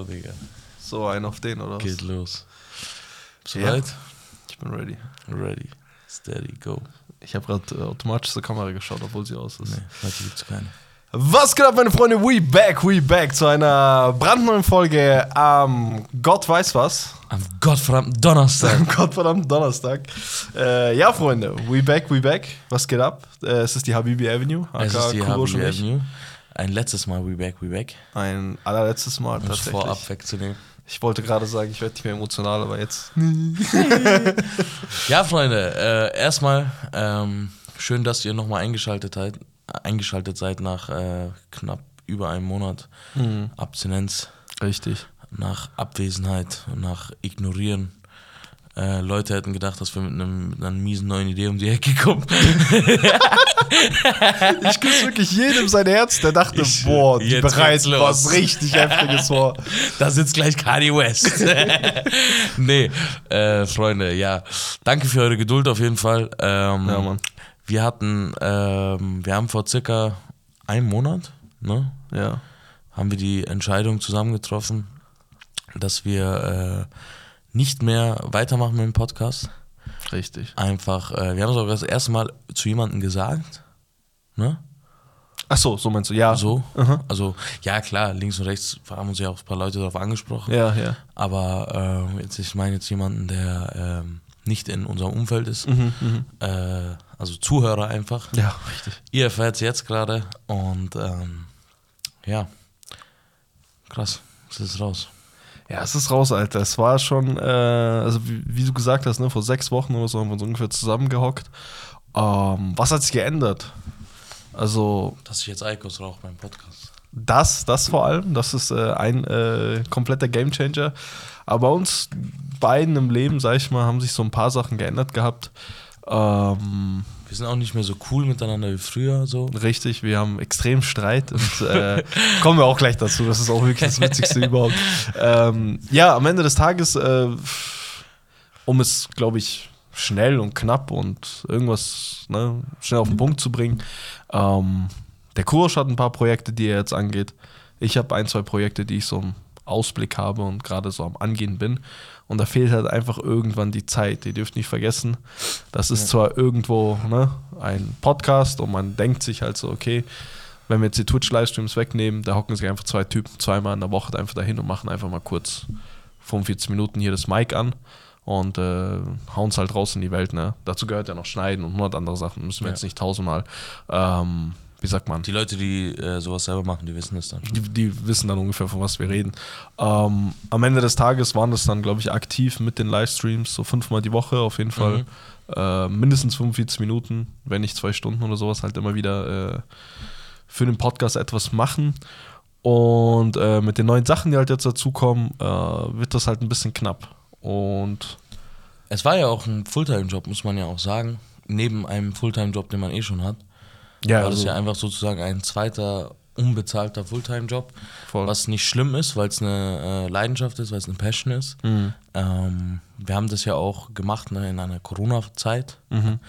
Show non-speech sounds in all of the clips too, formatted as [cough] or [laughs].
oder, Digga? So, ein auf den, oder was? Geht los. Bist du Ja. bereit? Ich bin ready. Ready. Steady, go. Ich habe gerade äh, automatisch zur Kamera geschaut, obwohl sie aus ist. Nee, heute gibt's keine. Was geht ab, meine Freunde? We back, we back zu einer brandneuen Folge am Gott weiß was. Am gottverdammten Donnerstag. Am Gottverdammt Donnerstag. Äh, ja, Freunde, we back, we back. Was geht ab? Äh, es ist die Habibi Avenue. es aka ist die Kurosch Habibi. Avenue. Ein letztes Mal We Back, We Back. Ein allerletztes Mal Um es tatsächlich. vorab wegzunehmen. Ich wollte gerade sagen, ich werde nicht mehr emotional, aber jetzt. [laughs] Ja, Freunde, äh, erstmal ähm, schön, dass ihr nochmal eingeschaltet, seid- eingeschaltet seid nach äh, knapp über einem Monat Abstinenz, Richtig. nach Abwesenheit, nach Ignorieren. Äh, Leute hätten gedacht, dass wir mit, einem, mit einer miesen neuen Idee um die Ecke kommen. [laughs] Ich küsse wirklich jedem sein Herz, der dachte, Ich- boah, die bereiten was richtig Heftiges vor. [laughs] Da sitzt gleich Kanye West. [laughs] nee, äh, Freunde, ja. Danke für eure Geduld auf jeden Fall. Ähm, Ja, Mann. Wir hatten, ähm, wir haben vor circa einem Monat, ne, Ja. haben wir die Entscheidung zusammen getroffen, dass wir äh, nicht mehr weitermachen mit dem Podcast. Richtig. Einfach, äh, wir haben es auch das erste Mal zu jemandem gesagt, ne? Ach so, so meinst du, ja. So. Aha. Also, ja klar, links und rechts haben uns ja auch ein paar Leute darauf angesprochen. Ja, ja. Aber äh, jetzt, ich meine jetzt jemanden, der ähm, nicht in unserem Umfeld ist. Mhm, mhm. Äh, also Zuhörer einfach. Ja, richtig. Ihr erfährt es jetzt gerade und ähm, ja, krass, es ist raus. Ja, es ist raus, Alter. Es war schon, äh, also wie, wie du gesagt hast, ne, vor sechs Wochen oder so haben wir uns ungefähr zusammengehockt. Ähm, was hat sich geändert? Also Dass ich jetzt Eikos rauche beim Podcast. das, das vor allem, das ist äh, ein äh, kompletter Gamechanger. Aber bei uns beiden im Leben, sag ich mal, haben sich so ein paar Sachen geändert gehabt. Ähm, Wir sind auch nicht mehr so cool miteinander wie früher. So. Richtig, wir haben extrem Streit und äh, [laughs] kommen wir auch gleich dazu. Das ist auch wirklich das Witzigste [laughs] überhaupt. Ähm, ja, am Ende des Tages, äh, um es, glaube ich, schnell und knapp und irgendwas ne, schnell auf den Punkt zu bringen. Ähm, der Kurs hat ein paar Projekte, die er jetzt angeht. Ich habe ein, zwei Projekte, die ich so im Ausblick habe und gerade so am Angehen bin. Und da fehlt halt einfach irgendwann die Zeit. Ihr dürft nicht vergessen, das ist zwar irgendwo ne, ein Podcast und man denkt sich halt so, okay, wenn wir jetzt die Twitch-Livestreams wegnehmen, da hocken sich einfach zwei Typen zweimal in der Woche einfach dahin und machen einfach mal kurz 45 Minuten hier das Mic an und äh, hauen es halt raus in die Welt. Ne? Dazu gehört ja noch Schneiden und 100 andere Sachen. Müssen wir Ja. jetzt nicht tausendmal, ähm, wie sagt man, Die Leute, die äh, sowas selber machen, die wissen es dann schon. die, die wissen dann ungefähr, von was wir reden. Ähm, am Ende des Tages waren das dann, glaube ich, aktiv mit den Livestreams, so fünfmal die Woche auf jeden Fall. Äh, mindestens 45 Minuten, wenn nicht zwei Stunden oder sowas, halt immer wieder äh, für den Podcast etwas machen. Und äh, mit den neuen Sachen, die halt jetzt dazukommen, äh, wird das halt ein bisschen knapp. Und Es war ja auch ein Fulltime-Job, muss man ja auch sagen. Neben einem Fulltime-Job, den man eh schon hat, ja, war das also, ja einfach sozusagen ein zweiter unbezahlter Fulltime-Job. Was nicht schlimm ist, weil es eine äh, Leidenschaft ist, weil es eine Passion ist. Mhm. Ähm, wir haben das ja auch gemacht ne, in einer Corona-Zeit. Mhm.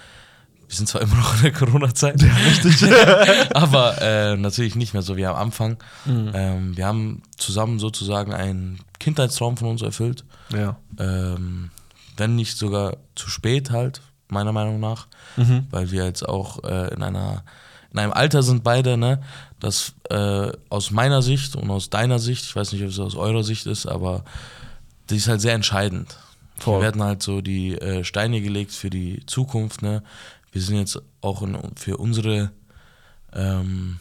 Wir sind zwar immer noch in der Corona-Zeit, Richtig. [laughs] aber äh, natürlich nicht mehr so wie am Anfang. Mhm. Ähm, wir haben zusammen sozusagen einen Kindheitstraum von uns erfüllt. ja. Ähm, wenn nicht sogar zu spät halt, meiner Meinung nach. Mhm. Weil wir jetzt auch äh, in einer in einem Alter sind beide, ne, das äh, aus meiner Sicht und aus deiner Sicht, ich weiß nicht, ob es aus eurer Sicht ist, aber das ist halt sehr entscheidend. Voll. Wir werden halt so die äh, Steine gelegt für die Zukunft, ne. Wir sind jetzt auch in, für unsere ähm,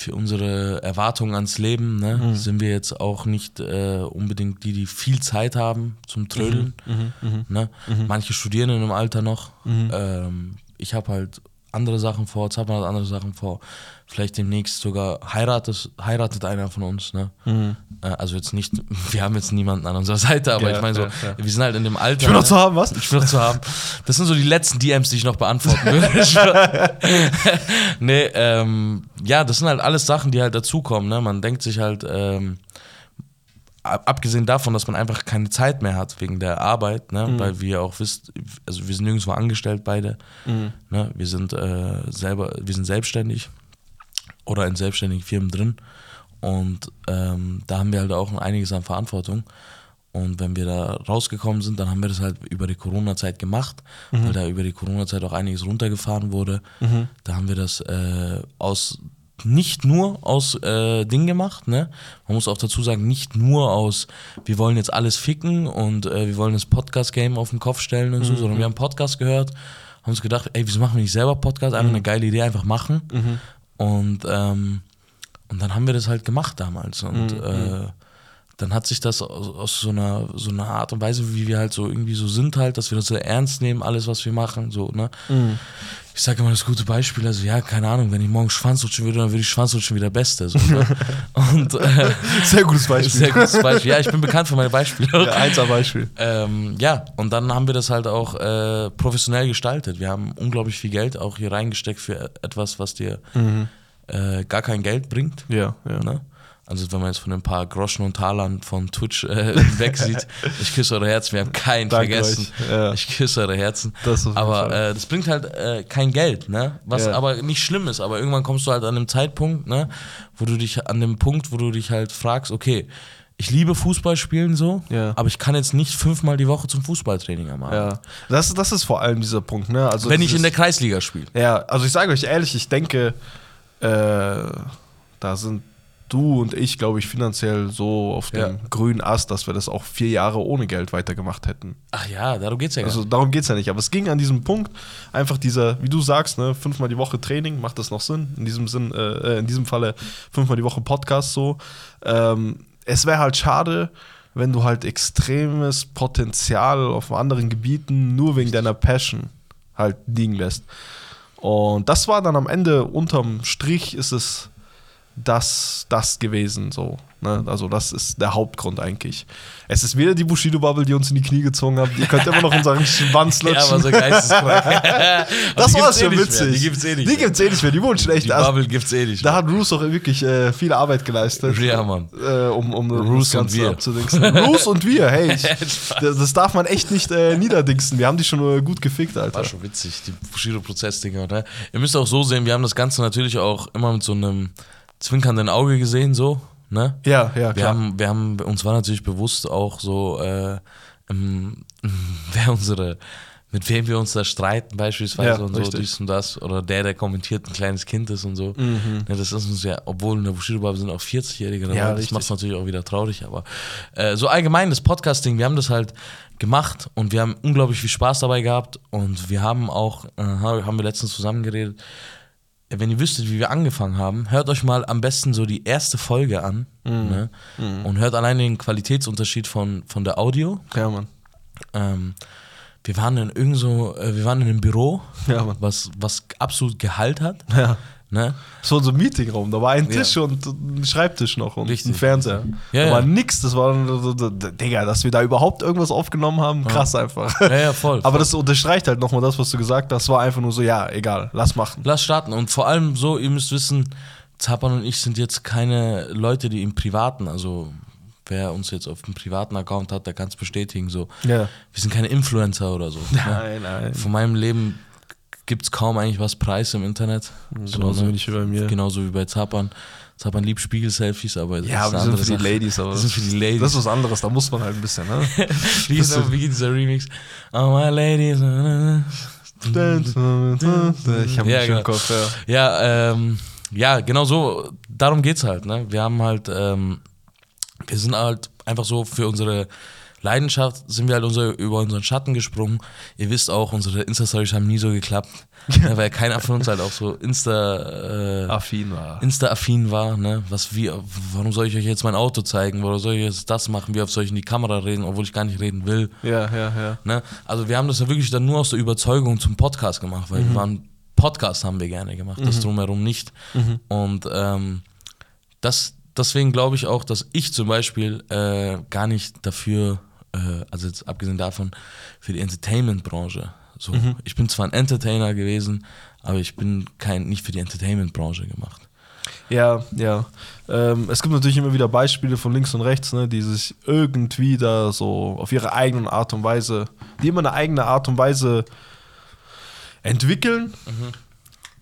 für unsere Erwartungen ans Leben, ne, Mhm. sind wir jetzt auch nicht äh, unbedingt die, die viel Zeit haben zum Trödeln. Mhm. Mhm. Ne? Mhm. Manche studieren in einem Alter noch. Mhm. Ähm, ich habe halt andere Sachen vor, Zappmann hat andere Sachen vor. Vielleicht demnächst sogar heiratet, heiratet einer von uns. Ne? Mhm. Äh, also jetzt nicht, [laughs] wir haben jetzt niemanden an unserer Seite, aber Ja, ich meine so, ja, ja. wir sind halt in dem Alter. Ich will noch ne? zu haben, was? Ich will noch zu haben. Das sind so die letzten DMs, die ich noch beantworten würde. [laughs] [laughs] nee, ähm, ja, das sind halt alles Sachen, die halt dazukommen. Ne? Man denkt sich halt, ähm, abgesehen davon, dass man einfach keine Zeit mehr hat wegen der Arbeit, ne? weil wir auch wisst, also wir sind nirgendwo angestellt beide. Mhm. Ne? Wir sind äh, selber, wir sind selbstständig oder in selbstständigen Firmen drin. Und ähm, da haben wir halt auch einiges an Verantwortung. Und wenn wir da rausgekommen sind, dann haben wir das halt über die Corona-Zeit gemacht, weil da über die Corona-Zeit auch einiges runtergefahren wurde. Da haben wir das äh, aus nicht nur aus äh, Ding gemacht, ne? Man muss auch dazu sagen, nicht nur aus, wir wollen jetzt alles ficken und äh, wir wollen das Podcast-Game auf den Kopf stellen und so, sondern wir haben Podcast gehört, haben uns gedacht, ey, wieso machen wir nicht selber Podcast? Einfach eine geile Idee, einfach machen. Und, ähm, und dann haben wir das halt gemacht damals. Und äh, dann hat sich das aus, aus so, einer, so einer Art und Weise, wie wir halt so irgendwie so sind, halt, dass wir das so ernst nehmen, alles, was wir machen. So, ne? Ich sage immer das gute Beispiel, also ja, keine Ahnung, wenn ich morgen Schwanzlutschen würde, dann würde ich Schwanzlutschen wie der Beste. So, ne? [laughs] Und äh, Sehr gutes Beispiel. sehr gutes Beispiel. Ja, ich bin bekannt für meine Beispiele. Ja, einser Beispiel. Ähm, ja, und dann haben wir das halt auch äh, professionell gestaltet. Wir haben unglaublich viel Geld auch hier reingesteckt für etwas, was dir äh, gar kein Geld bringt. Ja, ja. Ne? Also wenn man jetzt von ein paar Groschen und Talern von Twitch äh, [laughs] weg sieht, ich küsse eure Herzen, wir haben keinen Danke vergessen. Ja. Ich küsse eure Herzen. Das aber äh, das bringt halt äh, kein Geld, ne? Was Ja. aber nicht schlimm ist. Aber irgendwann kommst du halt an einem Zeitpunkt, ne, wo du dich an dem Punkt, wo du dich halt fragst, okay, ich liebe Fußball spielen so, Ja. aber ich kann jetzt nicht fünfmal die Woche zum Fußballtraining am Abend. Ja. Das, das ist vor allem dieser Punkt, ne? Also Wenn ich in der Kreisliga spiele. Ja, also ich sage euch ehrlich, ich denke, äh, da sind du und ich, glaube ich, finanziell so auf dem Ja. grünen Ast, dass wir das auch vier Jahre ohne Geld weitergemacht hätten. Ach ja, darum geht's ja Also darum geht es ja nicht. Aber es ging an diesem Punkt einfach dieser, wie du sagst, ne, fünfmal die Woche Training, macht das noch Sinn? In diesem Sinn, äh, in diesem Falle fünfmal die Woche Podcast so. Ähm, es wäre halt schade, wenn du halt extremes Potenzial auf anderen Gebieten nur wegen deiner Passion halt liegen lässt. Und das war dann am Ende unterm Strich ist es das, das gewesen so. Ne? Also das ist der Hauptgrund eigentlich. Es ist weder die Bushido-Bubble, die uns in die Knie gezogen hat. Ihr könnt immer noch unseren Schwanz [laughs] Ja, lutschen. aber so geisteskrank. [laughs] das war gibt's schon eh witzig. mehr. Die gibt's eh nicht Die mehr. gibt's eh nicht mehr. Die wurden schlecht. Die Bubble gibt's eh nicht. da hat Roos auch wirklich äh, viel Arbeit geleistet. Ja, Mann. Äh, um, um Roos und wir. abzudingsen. Roos und wir, hey. [laughs] Ich, das, das darf man echt nicht äh, niederdingsen. Wir haben die schon äh, gut gefickt, Alter. War schon witzig, die Bushido-Prozess-Dinger. Ne? Ihr müsst auch so sehen, wir haben das Ganze natürlich auch immer mit so einem zwinkernden Auge gesehen, so. Ne? Ja, ja, Wir klar. haben, wir haben, uns war natürlich bewusst auch so, äh, ähm, [laughs] wer unsere, mit wem wir uns da streiten beispielsweise Ja, und so, richtig. dies und das. Oder der, der kommentiert, ein kleines Kind ist und so. Mhm. Ne, das ist uns ja, obwohl in der Bushido-Bubble sind auch 40-Jährige dabei. Ja, das macht es natürlich auch wieder traurig. Aber äh, so allgemein, das Podcasting, wir haben das halt gemacht und wir haben unglaublich viel Spaß dabei gehabt. Und wir haben auch, äh, haben wir letztens zusammen geredet, wenn ihr wüsstet, wie wir angefangen haben, hört euch mal am besten so die erste Folge an ne? und hört allein den Qualitätsunterschied von, von der Audio. Ja, Mann. Ähm, wir waren in irgend so, äh, wir waren in einem Büro, Ja, was, was absolut Gehalt hat. Ja. Ne? Das war so ein Meetingraum. Da war ein Ja. Tisch und ein Schreibtisch noch und Richtig. ein Fernseher. Ja, da ja. war nix. Das war, Digga, dass wir da überhaupt irgendwas aufgenommen haben, krass einfach. Ja, ja, voll. Aber das unterstreicht halt nochmal das, was du gesagt hast. War einfach nur so, ja, egal, lass machen. Lass starten. Und vor allem so, ihr müsst wissen, Zapan und ich sind jetzt keine Leute, die im Privaten, also wer uns jetzt auf dem privaten Account hat, der kann es bestätigen. So. Ja. Wir sind keine Influencer oder so. ne? Nein, nein. Von meinem Leben gibt es kaum eigentlich was Preis im Internet. Genauso ne? wie bei mir. Genauso wie bei Zapan. Zapan liebt Spiegel-Selfies, aber das Ja, ist sind für die. Ladies, aber Das sind für die Ladies. Das ist was anderes, da muss man halt ein bisschen, ne? [laughs] wie, ist der, wie geht dieser Remix? Oh my ladies. ich habe Ja, genau. im Kopf, ja. Ja, ähm, ja, genau so, darum geht's halt. Ne? Wir haben halt, ähm, wir sind halt einfach so für unsere Leidenschaft, sind wir halt unser, über unseren Schatten gesprungen. Ihr wisst auch, unsere Insta-Stories haben nie so geklappt, ja, [laughs] weil keiner von uns halt auch so Insta, äh, Affin war. Insta-affin war, ne? Was wie, warum soll ich euch jetzt mein Auto zeigen? Oder soll ich jetzt das machen? Wie oft soll ich in die Kamera reden, obwohl ich gar nicht reden will? Ja, ja, ja. Ne? Also wir haben das ja wirklich dann nur aus der Überzeugung zum Podcast gemacht, weil wir waren Podcast haben wir gerne gemacht, das drumherum nicht. Und ähm, das, deswegen glaube ich auch, dass ich zum Beispiel äh, gar nicht dafür, äh, also jetzt abgesehen davon, für die Entertainment-Branche. So, ich bin zwar ein Entertainer gewesen, aber ich bin kein nicht für die Entertainment-Branche gemacht. Ja, ja. Ähm, es gibt natürlich immer wieder Beispiele von links und rechts, ne, die sich irgendwie da so auf ihre eigene Art und Weise, die immer eine eigene Art und Weise entwickeln.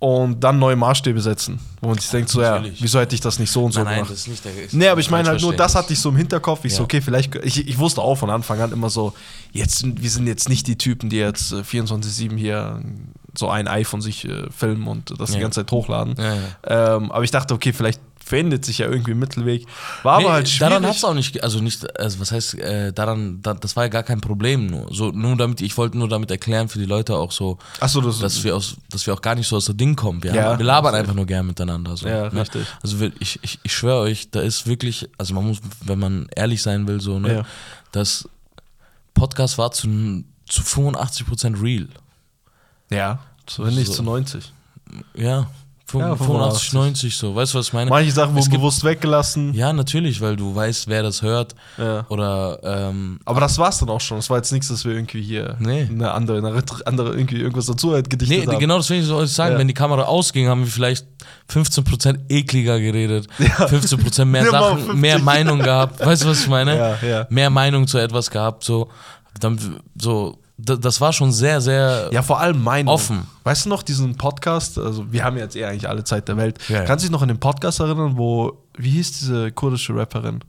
Und dann neue Maßstäbe setzen. Wo man sich denkt, so, ja, wieso hätte ich das nicht so und so Nein, nein, gemacht? das ist nicht der ist Nee, aber ich meine halt nur, das hatte ich so im Hinterkopf. Ich so, Ja. okay, vielleicht, ich, ich wusste auch von Anfang an immer so, jetzt, wir sind jetzt nicht die Typen, die jetzt äh, 24-7 hier so ein Ei von sich äh, filmen und das die Ja. ganze Zeit hochladen. Ja. Ähm, aber ich dachte, okay, vielleicht findet sich ja irgendwie ein Mittelweg. War aber Nee, halt schwierig. Daran hat es auch nicht, also nicht, also was heißt, äh, daran, da, das war ja gar kein Problem nur. So, nur damit, ich wollte nur damit erklären für die Leute auch so, Achso, das dass wir aus, dass wir auch gar nicht so aus der Ding kommen. Wir, Ja, wir labern einfach nur gern miteinander. So, Ja, ne? richtig. Also ich, ich, ich schwöre euch, da ist wirklich, also man muss, wenn man ehrlich sein will, so, ne, Ja. das Podcast war zu, zu 85% real. Ja, so, wenn nicht So. zu 90. Ja, fün- Ja, 85, 90 so. Weißt du, was ich meine? Manche Sachen Es wurden bewusst weggelassen. Ja, natürlich, weil du weißt, wer das hört. Ja. Oder ähm, Aber das war's dann auch schon. Das war jetzt nichts, dass wir irgendwie hier Nee. eine andere, eine andere irgendwie irgendwas dazu halt gedichtet Nee, haben. genau das will ich so sagen. Ja. Wenn die Kamera ausging, haben wir vielleicht 15% ekliger geredet, [laughs] 15% mehr Ja, Sachen, 50. mehr Meinung gehabt. Weißt du, was ich meine? [laughs] Ja, ja. Mehr Meinung zu etwas gehabt. So, dann, so das war schon sehr, sehr. Ja, vor allem Meinung. Offen. Weißt du noch diesen Podcast? Also, wir haben jetzt eh eigentlich alle Zeit der Welt. Ja, ja. Kannst du dich noch an den Podcast erinnern, wo, wie hieß diese kurdische Rapperin?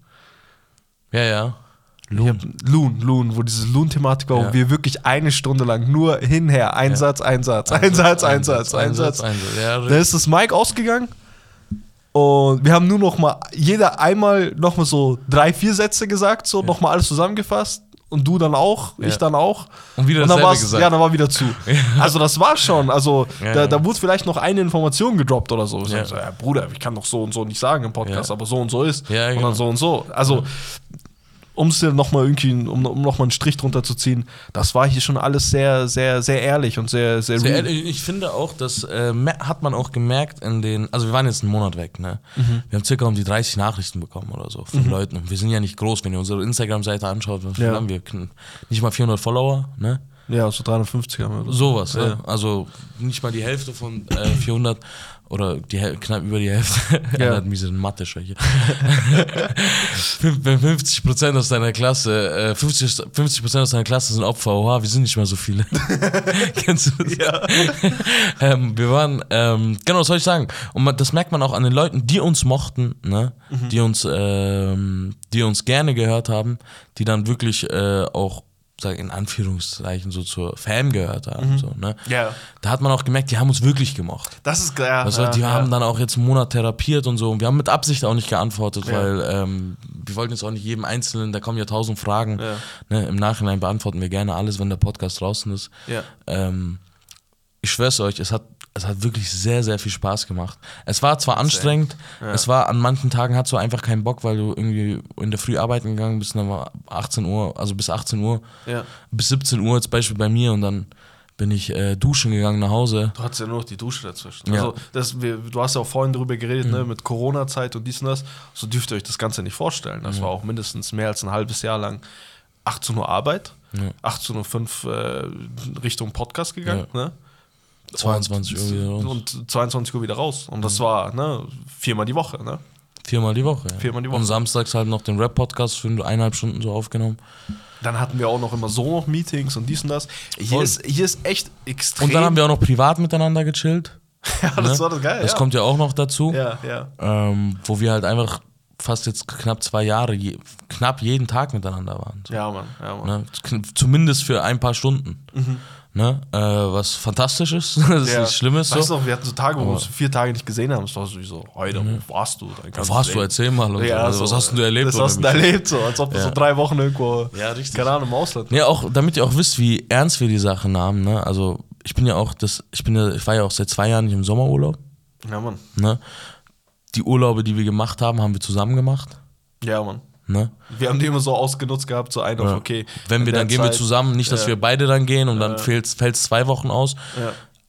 Ja, ja. Loon. Loon, Loon, wo diese Loon-Thematik war, Ja. wo wir wirklich eine Stunde lang nur hinher, Einsatz, Einsatz, Einsatz, Einsatz, Einsatz. Einsatz. Ja, Da ist das Mic ausgegangen und wir haben nur noch mal, jeder einmal noch mal so drei, vier Sätze gesagt, so noch mal alles zusammengefasst und du dann auch, Ja. ich dann auch. Und wieder und dann war's, gesagt. Ja, dann war wieder zu. [laughs] Also das war schon, also Ja, da, da wurde vielleicht noch eine Information gedroppt oder so. Ich Ja. so, Bruder, ich kann doch so und so nicht sagen im Podcast, aber so und so ist. Ja, Und genau. dann so und so. Also um es dir noch mal irgendwie, um, um noch mal einen Strich drunter zu ziehen, das war hier schon alles sehr, sehr, sehr ehrlich und sehr, sehr, Sehr real. ehrlich, ich finde auch, das äh, hat man auch gemerkt in den, also wir waren jetzt einen Monat weg, ne? Mhm. Wir haben circa um die 30 Nachrichten bekommen oder so von Leuten. Und wir sind ja nicht groß, wenn ihr unsere Instagram-Seite anschaut, Ja. haben wir? Nicht mal 400 Follower, ne? Ja, so 350 haben wir. Sowas, ja. Ja. Also nicht mal die Hälfte von äh, 400 oder die, knapp über die Hälfte. [laughs] Ja. hat miese Mathe-Schwäche. [laughs] Wenn 50 Prozent aus deiner Klasse, äh, 50 50 Prozent aus deiner Klasse sind Opfer. Oha, wir sind nicht mal so viele. [laughs] Kennst du das? Ja. ähm, wir waren, ähm, genau, was soll ich sagen? Und man, das merkt man auch an den Leuten, die uns mochten, ne? Mhm. die, uns, ähm, die uns gerne gehört haben, die dann wirklich äh, auch, sag in Anführungszeichen, so zur Fam gehört haben. So, ne? Mhm. Ja. Da hat man auch gemerkt, die haben uns wirklich gemocht. Das ist ja, Also, ja, die ja. haben dann auch jetzt einen Monat therapiert und so. Und wir haben mit Absicht auch nicht geantwortet, Ja. weil ähm, wir wollten jetzt auch nicht jedem Einzelnen, da kommen ja tausend Fragen. Ne? Im Nachhinein beantworten wir gerne alles, wenn der Podcast draußen ist. Ähm, ich schwör's euch, es hat, es hat wirklich sehr, sehr viel Spaß gemacht. Es war zwar anstrengend, es war an manchen Tagen hast du einfach keinen Bock, weil du irgendwie in der Früh arbeiten gegangen bist, dann war 18 Uhr, also bis 18 Uhr, Ja. bis 17 Uhr, jetzt Beispiel bei mir und dann bin ich äh, duschen gegangen nach Hause. Du hattest ja nur noch die Dusche dazwischen. Ja. Mhm. Also, das, wir, du hast ja auch vorhin drüber geredet, ne, mit Corona-Zeit und dies und das. So dürft ihr euch das Ganze nicht vorstellen. Das war auch mindestens mehr als ein halbes Jahr lang 18 Uhr Arbeit, 18.05 Uhr äh, Richtung Podcast gegangen. Ne? 22 Uhr wieder raus. Und 22 Uhr wieder raus. Und das war ne, viermal die Woche. Ne? Viermal die Woche. Ja. Viermal die Woche. Und samstags halt noch den Rap-Podcast für eineinhalb Stunden so aufgenommen. Dann hatten wir auch noch immer so noch Meetings und dies und das. Hier, Voll. ist, hier ist echt extrem. Und dann haben wir auch noch privat miteinander gechillt. [laughs] ja, das ne? war das geil. Das ja. kommt ja auch noch dazu. Ja, ja. ähm, wo wir halt einfach fast jetzt knapp zwei Jahre, je, knapp jeden Tag miteinander waren. So, Ja, Mann. Ja, Mann. ne? Zumindest für ein paar Stunden. Ne? Äh, was fantastisch ist, [laughs] das ist Ja. nichts Schlimmes. Weißt So. du noch, wir hatten so Tage, wo wir uns vier Tage nicht gesehen haben. Es war so, heute, wo warst du? Wo warst du? Erzähl mal. So. also, was hast du erlebt? Was hast du erlebt? So, als ob du Ja. so drei Wochen irgendwo, Ja, richtig. keine Ahnung, im Ausland. Nee, auch damit ihr auch wisst, wie ernst wir die Sache nahmen. Ne? Also ich bin ja auch, das, ich bin ja, ich war ja auch seit zwei Jahren nicht im Sommerurlaub. Ja, Mann. Ne? Die Urlaube, die wir gemacht haben, haben wir zusammen gemacht. Ja, Mann. Ne? Wir haben die immer so ausgenutzt gehabt, so ein auf, Ja. okay. Wenn wir dann gehen wir Zeit- zusammen, nicht, dass Ja. wir beide dann gehen und dann fällt es zwei Wochen aus.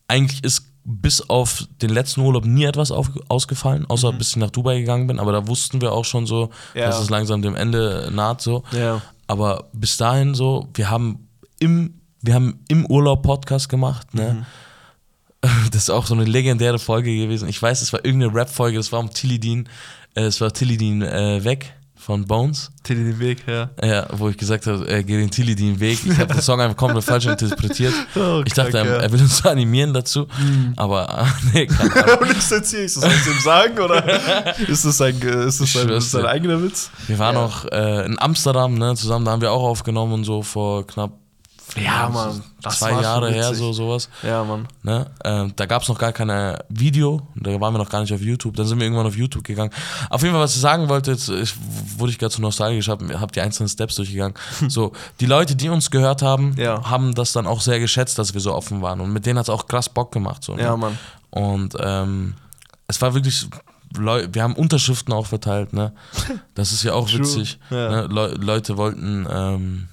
Eigentlich ist bis auf den letzten Urlaub nie etwas auf, ausgefallen, außer bis ich nach Dubai gegangen bin. Aber da wussten wir auch schon so, Mhm. Dass es langsam dem Ende naht so. Aber bis dahin so, wir haben im, wir haben im Urlaub Podcast gemacht, ne? Mhm. [laughs] Das ist auch so eine legendäre Folge gewesen. Ich weiß, es war irgendeine Rap-Folge, das war um Tilidin, äh, es war Tilidin äh, weg. Von Bones. Tilly den Weg, ja. Ja, wo ich gesagt habe, er geht den Tilly den Weg. Ich habe den Song einfach komplett falsch interpretiert. [laughs] Oh, ich dachte, krank, er, ja. er will uns [laughs] animieren dazu. Aber ah, nee, keine Ahnung. [laughs] Und ist jetzt hier, ist das was ihm sagen oder ist das sein, ist das Ich schwör's ist das dir. eigener Witz? Wir waren Ja. noch äh, in Amsterdam, ne, zusammen, da haben wir auch aufgenommen und so vor knapp Ja, Mann, das zwei Jahre her, so sowas. Ja, Mann. Ne? Ähm, da gab es noch gar kein Video, da waren wir noch gar nicht auf YouTube. Dann sind wir irgendwann auf YouTube gegangen. Auf jeden Fall, was ich sagen wollte, jetzt ich, wurde ich gerade zu nostalgisch, habe hab die einzelnen Steps durchgegangen. [laughs] so, die Leute, die uns gehört haben, Ja. haben das dann auch sehr geschätzt, dass wir so offen waren. Und mit denen hat es auch krass Bock gemacht. So, ne? Ja, Mann. Und ähm, es war wirklich, Leu wir haben Unterschriften auch verteilt, ne? [laughs] Das ist ja auch witzig. ja. Ne? Leu Leute wollten, ähm,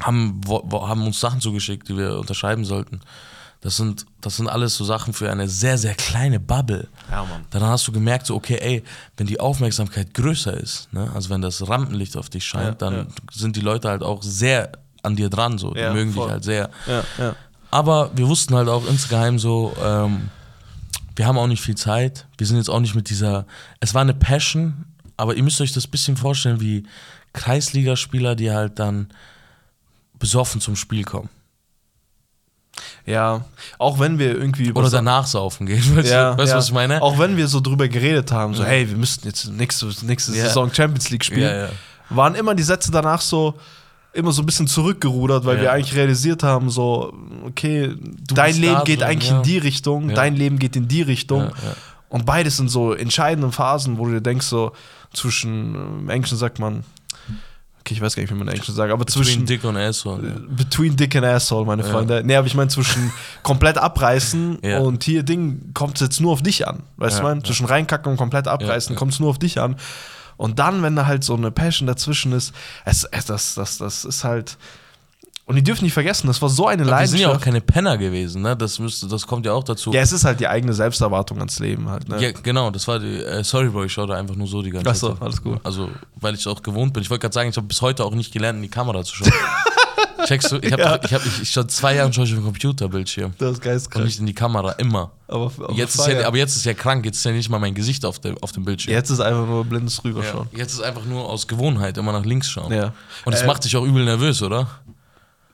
haben, haben uns Sachen zugeschickt, die wir unterschreiben sollten. Das sind, das sind alles so Sachen für eine sehr, sehr kleine Bubble. Ja, Mann. Dann hast du gemerkt, so, okay, ey, wenn die Aufmerksamkeit größer ist, ne? also wenn das Rampenlicht auf dich scheint, Ja, dann ja. sind die Leute halt auch sehr an dir dran, so. Die Ja, mögen voll. dich halt sehr. Aber wir wussten halt auch insgeheim so, ähm, wir haben auch nicht viel Zeit. Wir sind jetzt auch nicht mit dieser. Es war eine Passion, aber ihr müsst euch das ein bisschen vorstellen wie Kreisligaspieler, die halt dann besoffen zum Spiel kommen. Ja, auch wenn wir irgendwie über Oder danach saufen gehen. [laughs] Weißt, ja, du, weißt du, ja. was ich meine? Auch wenn wir so drüber geredet haben, so, Ja. hey, wir müssten jetzt nächste, nächste. Saison Champions League spielen, waren immer die Sätze danach so immer so ein bisschen zurückgerudert, weil wir eigentlich realisiert haben, so, okay, dein bist Leben geht drin, eigentlich in die Richtung, dein Leben geht in die Richtung. Und beides sind so entscheidende Phasen, wo du dir denkst, so zwischen, äh, im Englischen sagt man, okay, ich weiß gar nicht, wie man im Englischen sagt, aber Zwischen zwischen Dick und Asshole. Ja. Between Dick and Asshole, meine Ja. Freunde. Nee, aber ich meine zwischen [laughs] komplett abreißen Ja. und hier Ding kommt es jetzt nur auf dich an. Weißt du, mein? Zwischen reinkacken und komplett abreißen kommt es nur auf dich an. Und dann, wenn da halt so eine Passion dazwischen ist, es, es, das, das, das ist halt. Und die dürfen nicht vergessen, das war so eine Wir sind Leidenschaft. ja auch keine Penner gewesen, ne? Das, müsste, das kommt ja auch dazu. ja, es ist halt die eigene Selbsterwartung ans Leben halt. Ne? Ja, genau, das war die. Äh, sorry, Bro, ich schaue da einfach nur so die ganze Zeit. alles gut. Also, weil ich es auch gewohnt bin. Ich wollte gerade sagen, ich habe bis heute auch nicht gelernt, in die Kamera zu schauen. [laughs] Checkst du? Ich habe Ja. ich hab, ich, ich schon zwei Jahre ich auf dem Computerbildschirm Das ist und geistkrank. nicht in die Kamera, immer. Aber, aber, Jetzt ist ja, aber jetzt ist ja krank, jetzt ist ja nicht mal mein Gesicht auf dem, auf dem Bildschirm. Jetzt ist einfach nur blindes Rüberschauen. Ja. Jetzt ist einfach nur aus Gewohnheit immer nach links schauen. Ja. Und das Äh, macht dich auch übel nervös, oder?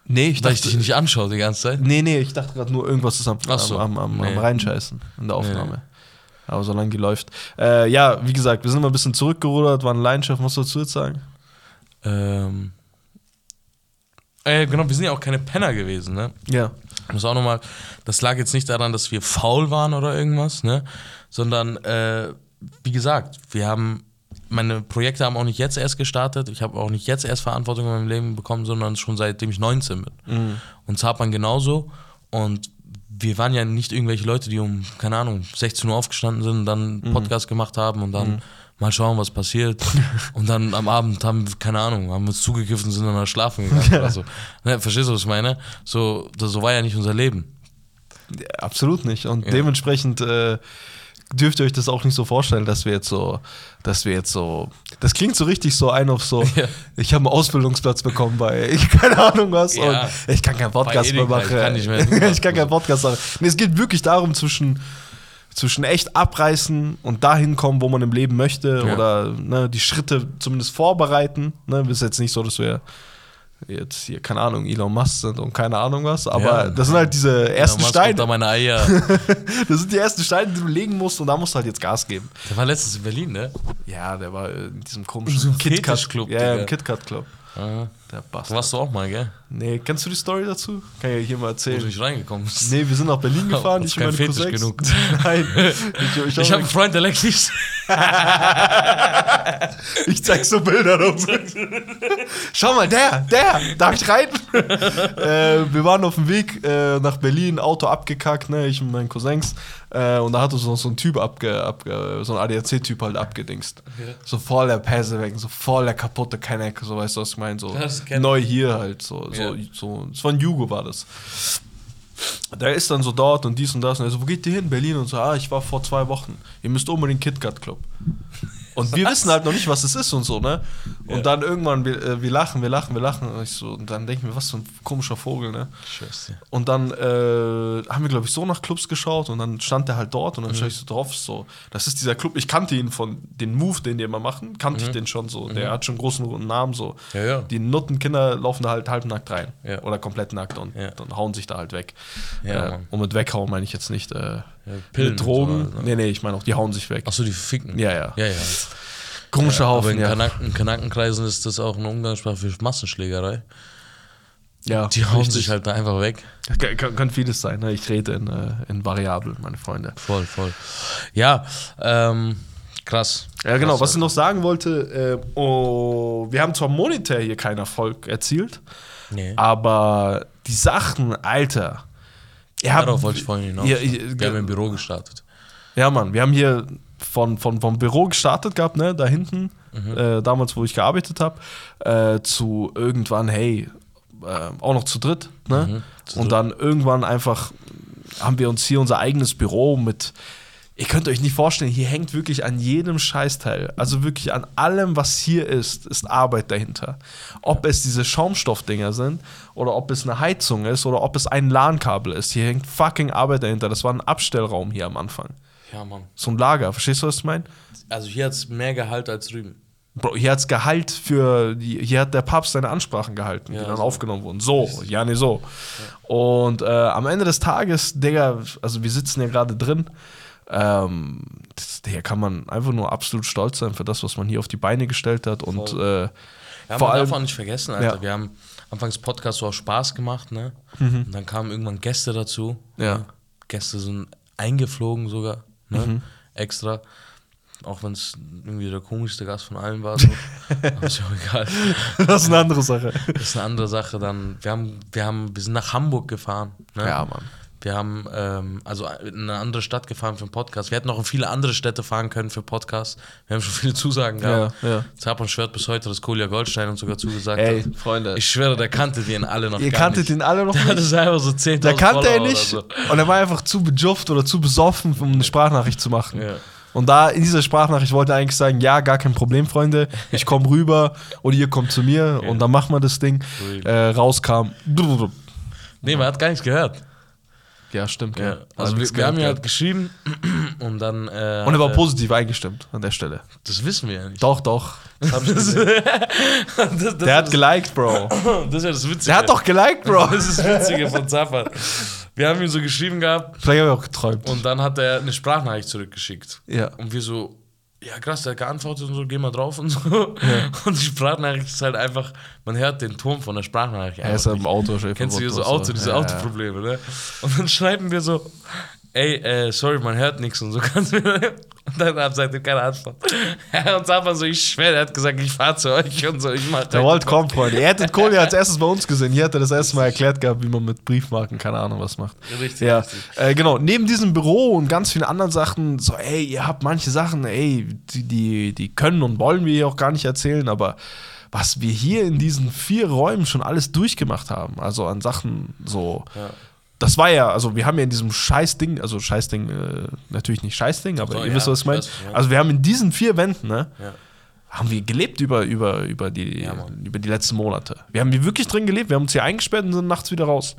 Nee, ich Weil ich dich nicht anschaue die ganze Zeit. nee, nee, ich dachte gerade nur, irgendwas ist am, so. am, am, Nee. am Reinscheißen in der Aufnahme. Nee, Aber solange die läuft. Äh, ja, wie gesagt, wir sind immer ein bisschen zurückgerudert, waren Leidenschaft. Sollst du jetzt sagen? Ähm. Äh, genau, wir sind ja auch keine Penner gewesen, ne? Ja. Ich muss auch nochmal, das lag jetzt nicht daran, dass wir faul waren oder irgendwas, ne? Sondern, äh, wie gesagt, wir haben, meine Projekte haben auch nicht jetzt erst gestartet. Ich habe auch nicht jetzt erst Verantwortung in meinem Leben bekommen, sondern schon seitdem ich 19 bin. Mhm. Und Zapan genauso. Und wir waren ja nicht irgendwelche Leute, die um, keine Ahnung, 16 Uhr aufgestanden sind und dann Mhm. Podcast gemacht haben und dann mal schauen, was passiert. [laughs] und dann am Abend haben, wir, keine Ahnung, haben wir uns zugegriffen und sind dann schlafen gegangen oder so. [laughs] Ne, verstehst du, was ich meine? So, das, so war ja nicht unser Leben. Ja, absolut nicht. Und Ja. dementsprechend äh, dürft ihr euch das auch nicht so vorstellen, dass wir jetzt so, dass wir jetzt so, das klingt so richtig so ein auf so, [laughs] Ja. ich habe einen Ausbildungsplatz bekommen bei, [laughs] ich keine Ahnung was, Ja. und ich kann keinen Podcast mehr machen. ich kann nicht mehr. [laughs] ich kann keinen Podcast machen. Nee, es geht wirklich darum, zwischen, zwischen echt abreißen und dahin kommen, wo man im Leben möchte Ja. oder ne, die Schritte zumindest vorbereiten. Ne, ist jetzt nicht so, dass wir jetzt hier, keine Ahnung, Elon Musk sind und keine Ahnung was, aber Ja. das sind halt diese ersten Damals Steine. kommt Da meine Eier. [laughs] Das sind die ersten Steine, die du legen musst und da musst du halt jetzt Gas geben. Der war letztens in Berlin, ne? Ja, der war in diesem komischen Fetischclub, Ja, im Digga. Der Bastard. warst du auch mal, gell? Nee, kennst du die Story dazu? Kann ich ja hier mal Wo du erzählen. nicht reingekommen bist. Nee, wir sind nach Berlin gefahren, ich meine Fetisch Cousins. genug. [laughs] Nein. Ich, ich, Ich habe einen Freund, der leckt nicht. ich zeig so Bilder rum. Schau mal, der, der, darf ich rein? [laughs] äh, wir waren auf dem Weg äh, nach Berlin, Auto abgekackt, ne, ich und meine Cousins. Äh, und da hat uns noch so ein Typ abge, abge so ein ADAC-Typ halt abgedingst. Ja. So voll der Pässe weg, so voll der kaputte Kenneck, so weißt du, was ich meine? So neu hier halt, so, so, so, das war ein Jugo, war das. Der ist dann so dort und dies und das. Und er so, wo geht ihr hin? Berlin und so, ah, ich war vor zwei Wochen. Ihr müsst unbedingt KitKat Club. Und wir wissen halt noch nicht, was es ist und so, ne? Und Ja. dann irgendwann, wir, äh, wir lachen, wir lachen, wir lachen. Und, ich so, und dann denken wir, was für ein komischer Vogel, ne? Scheiße. Und dann äh, haben wir, glaube ich, so nach Clubs geschaut und dann stand der halt dort und dann schaue ich so drauf, so, das ist dieser Club, ich kannte ihn von den Move, den die immer machen, kannte ich den schon so. Der hat schon einen großen Namen, so. Ja, ja. Die Nuttenkinder laufen da halt halbnackt rein. Ja. Oder komplett nackt und dann hauen sich da halt weg. Äh, und mit weghauen meine ich jetzt nicht äh, Pillen mit Drogen. so ne? nee, nee, ich meine auch, die hauen sich weg. Achso, die ficken. Ja, ja. Ja, ja. Komische Aber Haufen, in ja. Kanaken, Kanakenkreisen ist das auch eine Umgangssprache für Massenschlägerei. ja. Die hauen sich halt da einfach weg. Kann, kann, kann vieles sein, ne? Ich rede in, äh, in Variablen, meine Freunde. Voll, voll. Ja, ähm, krass. Ja, genau. Krass, Was ich noch sagen wollte, äh, oh, wir haben zwar monetär hier keinen Erfolg erzielt, Nee. aber die Sachen, Alter. Ihr Darauf wollte ich vorhin hinaus. Ja, ihr- Wir haben im Büro gestartet. ja, Mann, wir haben hier von, von, vom Büro gestartet gehabt, ne, da hinten, Mhm. äh, damals, wo ich gearbeitet habe, äh, zu irgendwann, hey, äh, auch noch zu dritt, ne? Mhm, zu Und dritt. dann irgendwann einfach haben wir uns hier unser eigenes Büro mit. Ihr könnt euch nicht vorstellen, hier hängt wirklich an jedem Scheißteil, also wirklich an allem, was hier ist, ist Arbeit dahinter. Ob es diese Schaumstoffdinger sind oder ob es eine Heizung ist oder ob es ein LAN-Kabel ist. Hier hängt fucking Arbeit dahinter. Das war ein Abstellraum hier am Anfang. Ja, Mann. So ein Lager, verstehst du, was ich meine? Also hier hat es mehr Gehalt als drüben. Bro, hier hat's Gehalt für, die, hier hat der Papst seine Ansprachen gehalten, Ja, die dann so. aufgenommen wurden. So, ja, nee, so. Und äh, am Ende des Tages, Digga, also wir sitzen ja gerade drin, ähm, das, hier kann man einfach nur absolut stolz sein für das, was man hier auf die Beine gestellt hat und äh, Ja, vor man allem, darf auch nicht vergessen, Alter. Ja. Wir haben anfangs Podcast so auch Spaß gemacht, ne? Und dann kamen irgendwann Gäste dazu. Mhm. Ja. Gäste sind eingeflogen sogar, ne? Mhm. Extra. Auch wenn es irgendwie der komischste Gast von allen war. So. [laughs] Aber ist ja auch egal. das ist eine andere Sache. Das ist eine andere Sache. Dann, wir haben, wir haben, wir sind nach Hamburg gefahren. Ne? Ja, Mann. Wir haben ähm, also in eine andere Stadt gefahren für einen Podcast. Wir hätten auch in viele andere Städte fahren können für Podcasts. Wir haben schon viele Zusagen gehabt. Ja, ja. Zapan schwört bis heute, dass Kolja Goldstein uns sogar zugesagt Ey, hat. Freunde, Ich schwöre, der kannte den alle noch ihr gar kanntet nicht. ihn alle noch Der nicht. es einfach so 10.000 Da kannte er nicht. Oder Und er war einfach zu bejufft oder zu besoffen, um eine Sprachnachricht zu machen. Ja. Und da in dieser Sprachnachricht wollte er eigentlich sagen, ja, gar kein Problem, Freunde. Ich komme rüber oder ihr kommt zu mir und dann machen wir das Ding. Äh, rauskam. so. Nee, man hat gar nichts gehört. Ja, stimmt. Ja. Ja. Also wir, wir haben ja halt geschrieben [clears throat] und dann. Äh, und er war äh, positiv eingestimmt an der Stelle. Das wissen wir ja nicht. Doch, doch. Das. [laughs] Das, das, Der hat geliked, Bro. [clears throat] das ist ja das Witzige. Der hat doch geliked, Bro. Das ist das Witzige von Zapan. Wir haben ihm so geschrieben gehabt Vielleicht habe ich auch geträumt. und dann hat er eine Sprachnachricht zurückgeschickt. Ja. Und wir so, ja krass, der hat geantwortet und so, geh mal drauf und so. [laughs] Und die Sprachnachricht ist halt einfach, man hört den Ton von der Sprachnachricht. Er ist einfach im Auto schon Kennst du hier so Auto, diese Ja, ja. Autoprobleme, ne? Und dann schreiben wir so, ey, äh, sorry, man hört nichts und so [laughs] kannst du. Und dann hat seitdem keine Antwort. Und sagt man so, ich schwöre, er hat gesagt, ich fahr zu euch und so, ich mach Der Walt kommt, Freunde. Ihr hättet Kohli als erstes bei uns gesehen. Hier hat er das erste Mal erklärt gehabt, wie man mit Briefmarken, keine Ahnung, was macht. Richtig, Ja, richtig. äh, genau. Neben diesem Büro und ganz vielen anderen Sachen, so, ey, ihr habt manche Sachen, ey, die, die, die können und wollen wir hier auch gar nicht erzählen, aber was wir hier in diesen vier Räumen schon alles durchgemacht haben, also an Sachen so. Ja. Das war ja, also wir haben ja in diesem Scheißding, also Scheißding, äh, natürlich nicht Scheißding, aber So, ihr ja, wisst, was ich meine. ja. Also wir haben in diesen vier Wänden, ne, Ja. haben wir gelebt über, über, über, die, Ja, über die letzten Monate. Wir haben hier wirklich drin gelebt. Wir haben uns hier eingesperrt und sind nachts wieder raus.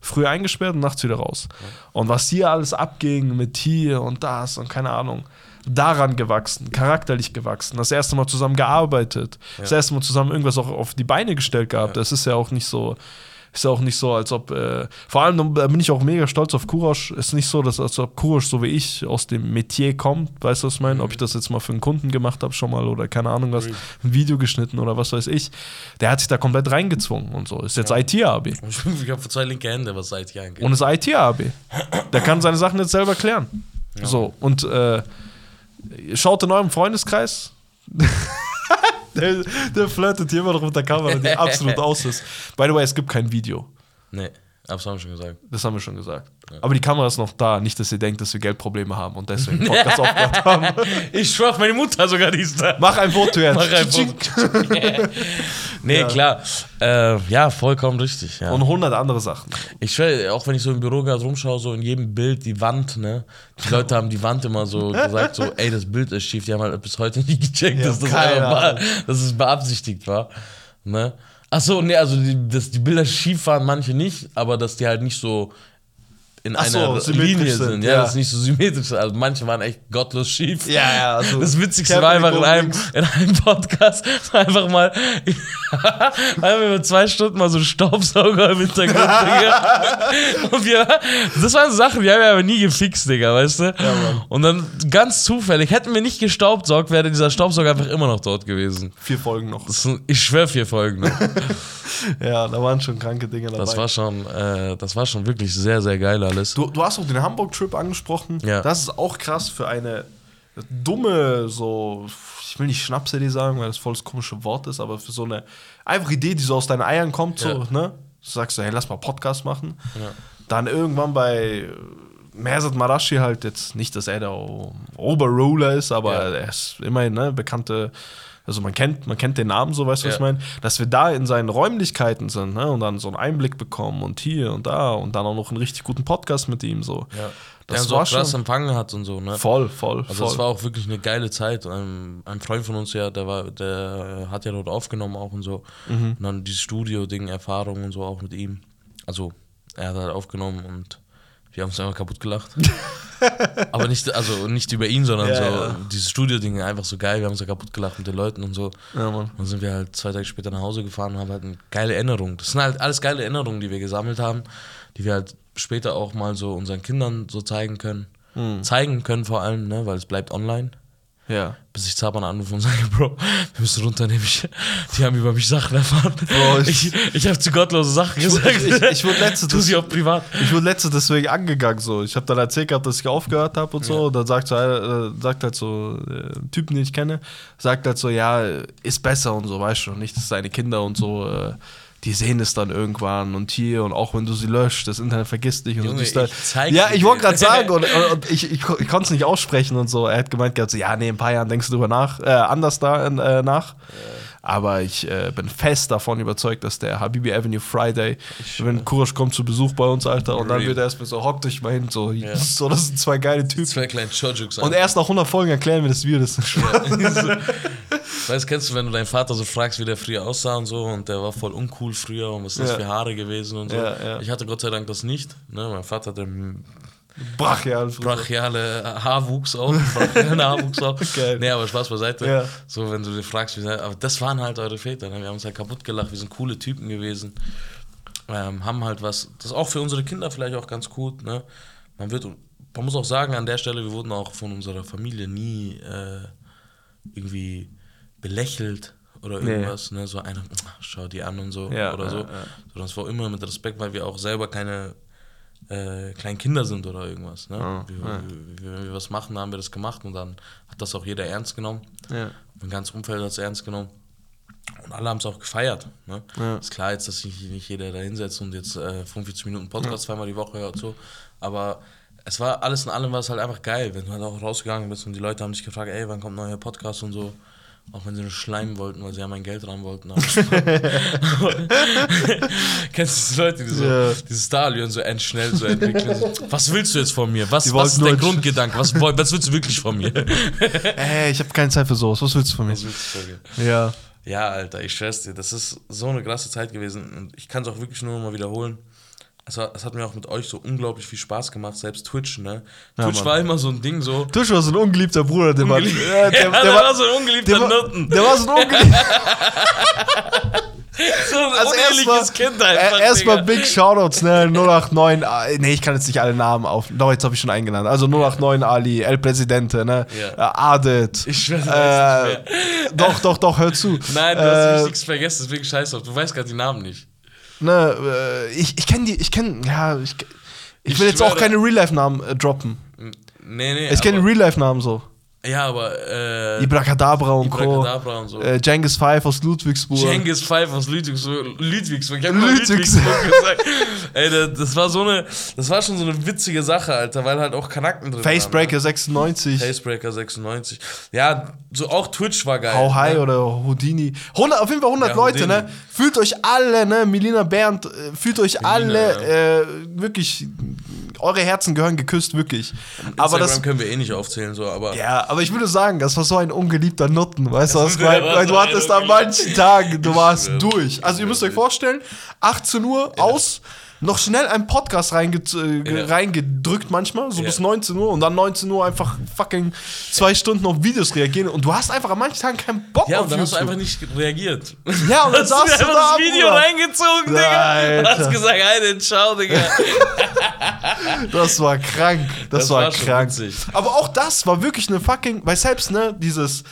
Früh eingesperrt und nachts wieder raus. Und was hier alles abging mit hier und das und keine Ahnung. Daran gewachsen, charakterlich gewachsen, das erste Mal zusammen gearbeitet, das erste Mal zusammen irgendwas auch auf die Beine gestellt gehabt. Das ist ja auch nicht so, ist ja auch nicht so, als ob, äh, vor allem da bin ich auch mega stolz auf Kurosch. Ist nicht so, dass als ob Kurosch so wie ich aus dem Metier kommt, weißt du, was ich meine? Ob ich das jetzt mal für einen Kunden gemacht habe schon mal oder keine Ahnung was, ein Video geschnitten oder was weiß ich. Der hat sich da komplett reingezwungen und so. Ist jetzt IT-AB. [laughs] Ich habe zwei linke Hände, was hier angeht. Und ist IT-AB. Der kann seine Sachen jetzt selber klären. So, und äh, schaut in eurem Freundeskreis. [laughs] [laughs] der, der flirtet hier immer noch mit der Kamera, die absolut [laughs] aus ist. By the way, es gibt kein Video. nee, hab's auch schon gesagt. Das haben wir schon gesagt. Aber die Kamera ist noch da. Nicht, dass ihr denkt, dass wir Geldprobleme haben und deswegen [laughs] Podcast aufgehört haben. Ich schwör auf meine Mutter sogar, die ist da. Mach ein Foto jetzt. Mach ein Foto. Nee, Ja. klar. Äh, ja, vollkommen richtig. Ja. Und 100 andere Sachen. Ich schwör, auch wenn ich so im Büro gerade rumschaue, so in jedem Bild die Wand, ne? Die Leute haben die Wand immer so [laughs] gesagt, so, ey, das Bild ist schief. Die haben halt bis heute nicht gecheckt, Ja, dass, das war, dass es beabsichtigt war. Ne? Achso, ne, also die, dass die Bilder schief waren, manche nicht, aber dass die halt nicht so in Ach so, einer symmetrisch Linie sind. Ja, ja. das ist nicht so symmetrisch. Also manche waren echt gottlos schief. Ja, ja, also Das Witzigste war einfach in einem, in einem Podcast [laughs] einfach mal [laughs] einfach über zwei Stunden mal so Staubsauger im Hintergrund. [laughs] Und wir, das waren so Sachen, die haben wir aber nie gefixt, Digga, weißt du? Und dann ganz zufällig, hätten wir nicht gestaubsaugt, wäre dieser Staubsauger einfach immer noch dort gewesen. Vier Folgen noch. Sind, ich schwör vier Folgen. Ne? Ja, da waren schon kranke Dinge dabei. Das war schon, äh, das war schon wirklich sehr, sehr geil alles. Du, du hast auch den Hamburg-Trip angesprochen. Ja. Das ist auch krass für eine dumme, so, ich will nicht Schnapsidee sagen, weil das voll das komische Wort ist, aber für so eine einfach Idee, die so aus deinen Eiern kommt, so, Ja. ne? Du sagst so, hey, lass mal Podcast machen. Ja. Dann irgendwann bei Mersat Marashi halt jetzt nicht, dass er der O- Oberruler ist, aber Ja. er ist immerhin ne, bekannte, also man kennt, man kennt den Namen, so weißt du, was Ja. ich meine? Dass wir da in seinen Räumlichkeiten sind ne, und dann so einen Einblick bekommen und hier und da und dann auch noch einen richtig guten Podcast mit ihm so. Ja. Das Der so war auch krass empfangen hat und so, ne? voll, voll, Also das war auch wirklich eine geile Zeit. Ein, ein Freund von uns ja, der war, der hat ja dort aufgenommen auch und so. Mhm. Und dann dieses Studio-Ding, Erfahrung und so auch mit ihm. Also er hat halt aufgenommen und wir haben uns einfach kaputt gelacht. [laughs] Aber nicht, also nicht über ihn, sondern Ja, so ja. dieses Studio-Ding einfach so geil. Wir haben uns ja kaputt gelacht mit den Leuten und so. ja, Mann. Dann sind wir halt zwei Tage später nach Hause gefahren und haben halt eine geile Erinnerung. Das sind halt alles geile Erinnerungen, die wir gesammelt haben, die wir halt später auch mal so unseren Kindern so zeigen können. Mhm. Zeigen können vor allem, ne, weil es bleibt online. Ja. Bis ich Zaban anrufe und sage, Bro, wir müssen runternehmen. Ich, die haben über mich Sachen erfahren. Bro, ich- ich ich habe zu gottlose Sachen gesagt. ich, ich, ich wurde letzte, tu sie auch privat. ich wurde letzte deswegen angegangen so. Ich habe dann erzählt gehabt, dass ich aufgehört habe und so. Ja. Und dann sagt, so, äh, sagt halt so äh, ein Typen, den ich kenne, sagt halt so, ja, ist besser und so, weißt du, nicht, dass deine Kinder und so, äh, die sehen es dann irgendwann und hier und auch wenn du sie löscht, das Internet vergisst dich und Junge, so. ich Ja, ich wollte gerade sagen [laughs] und, und, ich, ich, ich konnte es nicht aussprechen und so. Er hat gemeint gehabt, so, ja, nee, in ein paar Jahren denkst du drüber nach, äh, anders da äh, nach. Aber ich äh, bin fest davon überzeugt, dass der Habibi Avenue Friday, wenn Kurasch kommt zu Besuch bei uns, Alter, und dann wird er erstmal so, hockt euch mal hin, so, Ja. so das sind zwei geile Typen. Zwei kleine Chojuks. Und erst nach 100 Folgen erklären wir, dass wir das. [laughs] Weißt kennst du, wenn du deinen Vater so fragst, wie der früher aussah und so, und der war voll uncool früher und was ist das Ja. für Haare gewesen und so. Ja. Ich hatte Gott sei Dank das nicht. Ne? Mein Vater hatte Brachial. [laughs] brachiale Haarwuchs auch. brachialen Haarwuchs auch. Geil. Nee, aber Spaß beiseite. Ja. So, wenn du dir fragst, wie aber das waren halt eure Väter. Ne? Wir haben uns halt kaputt gelacht. Wir sind coole Typen gewesen. Ähm, haben halt was, das ist auch für unsere Kinder vielleicht auch ganz gut. Ne? Man wird, man muss auch sagen, an der Stelle, wir wurden auch von unserer Familie nie äh, irgendwie belächelt oder Nee. irgendwas. Ne? So einer, schau die an und so Ja, oder ja, so. ja. Sondern es war immer mit Respekt, weil wir auch selber keine äh, kleinen Kinder sind oder irgendwas. Ne? Ja, wir, ja. wir, wenn wir was machen, haben wir das gemacht und dann hat das auch jeder ernst genommen. Ja. Mein ganzes Umfeld hat es ernst genommen. Und alle haben es auch gefeiert. Ne? Ja. Ist klar jetzt, dass sich nicht jeder da hinsetzt und jetzt äh, 45 Minuten Podcast zweimal die Woche hört so. Aber es war alles in allem war es halt einfach geil, wenn du halt auch rausgegangen bist und die Leute haben dich gefragt, ey, wann kommt ein neuer Podcast und so. Auch wenn sie nur schleimen wollten, weil sie ja mein Geld ran wollten. [laughs] [laughs] Kennst du die Leute, die so Ja. dieses Stallion so endschnell so entwickeln? Was willst du jetzt von mir? Was, was ist dein ein- Grundgedanke? Was, was willst du wirklich von mir? [laughs] Ey, ich habe keine Zeit für sowas. Was willst du von mir? Was willst du von mir? Ja. Ja, Alter, ich schwör's dir, das ist so eine krasse Zeit gewesen und ich kann es auch wirklich nur mal wiederholen. Es, war, es hat mir auch mit euch so unglaublich viel Spaß gemacht, selbst Twitch, ne? Ja, Twitch Mann. war immer so ein Ding, so. Du war so ein ungeliebter Bruder, der war. Ungelieb- Ja, [laughs] der, Ja, der, der war, war so ein ungeliebter der, war, Nutten. der war so ein ungeliebter. [laughs] So ein Also uneheliches erstmal Kind einfach. erstmal. Big Shoutouts, ne? 089, ah, nee, ich kann jetzt nicht alle Namen auf. Doch, jetzt habe ich schon eingenannt. Also 089 Ali, El Presidente, ne? Ja. Äh, Adet. Ich du äh, nicht Doch, doch, doch, hör zu. Nein, du hast äh, wichtiges vergessen, deswegen scheiß drauf. Du weißt gerade die Namen nicht. Ne, äh, ich ich kenne die, ich kenne, ja, ich, ich Ich will jetzt auch keine Real-Life-Namen äh, droppen. Nee, nee. Ich kenne Real-Life-Namen so. Ja, aber äh, Ibracadabra und Co. Ibracadabra und so. Äh, Genghis Five aus Ludwigsburg. Cengiz Pfeif aus Ludwigsburg. Ludwigsburg. Ich hab mal Ludwigs- Ludwigsburg gesagt. Ey, das, das war so eine, das war schon so eine witzige Sache, Alter, weil halt auch Kanaken drin Facebreaker waren. 96. Ne? Facebreaker 96. Ja, so auch Twitch war geil. How High ne? oder Houdini. 100, auf jeden Fall 100 Ja, Leute, Houdini. ne? Fühlt euch alle, ne? Melina Bernd, äh, fühlt euch alle, äh, wirklich, eure Herzen gehören geküsst, wirklich. Aber Instagram das, können wir eh nicht aufzählen, so, aber. ja, aber ich würde sagen, das war so ein ungeliebter Nutten, weißt du was? Weil, weil du hattest an manchen Tagen, du warst durch. Also ihr müsst euch vorstellen, 18 Uhr aus, noch schnell einen Podcast reinge äh, Ja. reingedrückt manchmal, so Ja. bis 19 Uhr und dann 19 Uhr einfach fucking zwei Stunden auf Videos reagieren und du hast einfach an manchen Tagen keinen Bock Ja, auf und dann hast du einfach nicht reagiert. Ja, und dann [laughs] Hast mir du einfach da, das Video Bruder. reingezogen, Digga. Und Alter. hast gesagt, Alter, ciao, Digga. [laughs] Das war krank. Das, Das war, war krank. witzig. Aber auch das war wirklich eine fucking, weil selbst, ne, dieses,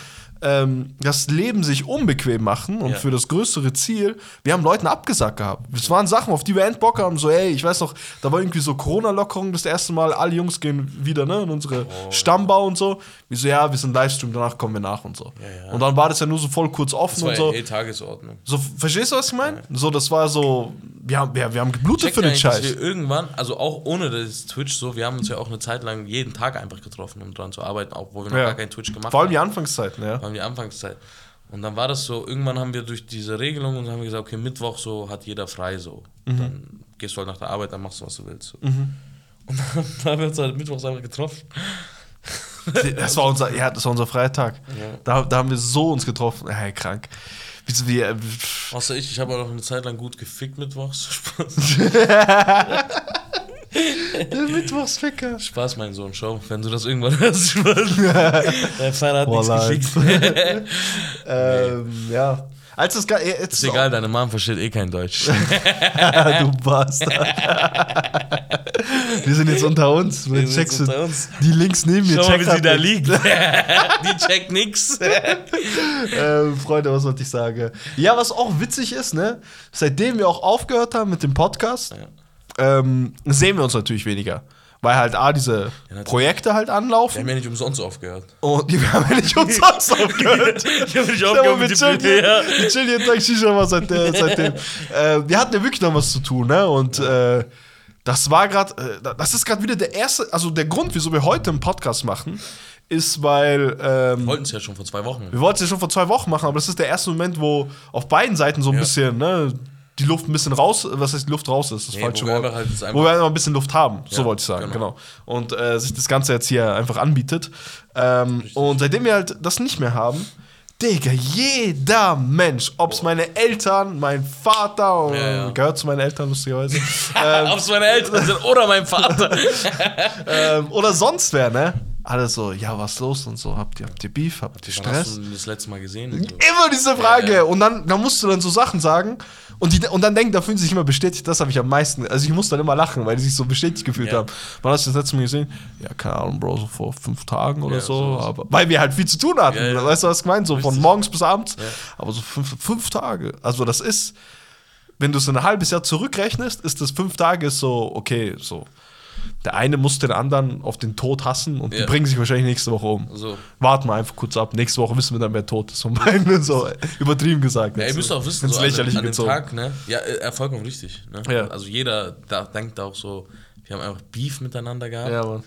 ähm, das Leben sich unbequem machen und Ja. für das größere Ziel, wir haben Leuten abgesagt gehabt. Es waren Sachen, auf die wir end Bock haben, so, ey, ich weiß noch, da war irgendwie so Corona-Lockerung das erste Mal, alle Jungs gehen wieder, ne, in unsere Oh. Stammbau und so. Wir so, ja, wir sind Livestream, danach kommen wir nach und so. ja. Und dann war das ja nur so voll kurz offen Das war und so. eh Tagesordnung. So, verstehst du, was ich meine? So, das war so, wir haben, wir, wir haben geblutet Checkt für den Scheiß. wir irgendwann, also auch ohne das Twitch so, wir haben uns ja auch eine Zeit lang jeden Tag einfach getroffen, um dran zu arbeiten, auch wo wir noch Ja. gar kein Twitch gemacht Vor allem haben. die Anfangszeiten, ja. Allem die Anfangszeit. Und dann war das so, irgendwann haben wir durch diese Regelung und haben wir gesagt, okay, Mittwoch so hat jeder frei so. Mhm. Dann gehst du halt nach der Arbeit, dann machst du, was du willst. So. Und dann, [laughs] dann haben wir uns halt mittwochs einfach getroffen. Das war unser, ja, das war unser Freitag. Da, da haben wir so uns getroffen. Hey, krank. Wie, wie, äh, Außer ich, ich habe auch noch eine Zeit lang gut gefickt mittwochs. Spaß, [laughs] [laughs] [laughs] der Mittwochsficker. Spaß mein Sohn, schau, wenn du das irgendwann [laughs] hörst. [laughs] Dein Vater hat Boah, nichts gefickt. ähm, ja. Als das gar, jetzt Ist egal, deine Mom versteht eh kein Deutsch. du Bastard. wir sind jetzt unter uns. Wir checkst unter uns. die links neben mir Schau mal, wie sie da liegt. Die checkt nix. äh, Freunde, was wollte ich sagen? Ja, was auch witzig ist, ne? Seitdem wir auch aufgehört haben mit dem Podcast, ähm, sehen wir uns natürlich weniger. Weil halt A, diese natürlich. Projekte halt Wir anlaufen. haben ja nicht umsonst aufgehört. Und die haben ja nicht umsonst aufgehört. [laughs] Ich habe nicht Ja, aufgehört wir chillen, ja. wir chillen jeden Tag Shisha mal seit, äh, seitdem. [laughs] äh, wir hatten ja wirklich noch was zu tun, ne? Und äh, das war gerade, äh, das ist gerade wieder der erste, also der Grund, wieso wir heute einen Podcast machen, ist, weil ähm, Wollten es ja schon vor zwei Wochen. wir wollten es ja schon vor zwei Wochen machen, aber das ist der erste Moment, wo auf beiden Seiten so ein Ja. bisschen, ne, die Luft ein bisschen raus, was heißt die Luft raus ist, das Nee, falsche wo wir Wort. einfach halt wo wir einfach ein bisschen Luft haben, so Ja, wollte ich sagen, genau. genau. Und äh, sich das Ganze jetzt hier einfach anbietet. Ähm, und seitdem wir halt das nicht mehr haben, Digga, jeder Mensch, ob es meine Eltern, mein Vater, Ja, ja. gehört zu meinen Eltern lustigerweise, [laughs] Ob es meine Eltern sind oder mein Vater. [laughs] ähm, oder sonst wer, ne? Alle so, ja, was los und so, habt ihr, habt ihr Beef, habt ihr Wann hast Stress? du das letzte Mal gesehen? Immer diese Frage. Ja. Und dann, dann musst du dann so Sachen sagen. Und, die, und dann denken, da fühlen sie sich immer bestätigt. Das habe ich am meisten. Also ich muss dann immer lachen, weil die sich so bestätigt gefühlt Ja. haben. Wann hast du das letzte Mal gesehen? Ja, keine Ahnung, Bro, so vor fünf Tagen oder Ja, so. Aber, weil wir halt viel zu tun hatten. Ja. Weißt du, was ich meine? So von morgens bis abends. Aber so fünf, fünf Tage. Also das ist, wenn du es ein halbes Jahr zurückrechnest, ist das fünf Tage so, okay, so. Der eine muss den anderen auf den Tod hassen und die Ja. bringen sich wahrscheinlich nächste Woche um. So. Warten wir einfach kurz ab. Nächste Woche wissen wir dann, wer tot ist. Von beiden [laughs] so übertrieben gesagt. Ja, ihr müsst auch wissen, so an, Lächerliche an dem gezogen. Tag, ne? Ja, äh, vollkommen richtig. Ne? Ja. Also jeder da, denkt auch so, wir haben einfach Beef miteinander gehabt. Ja, Mann.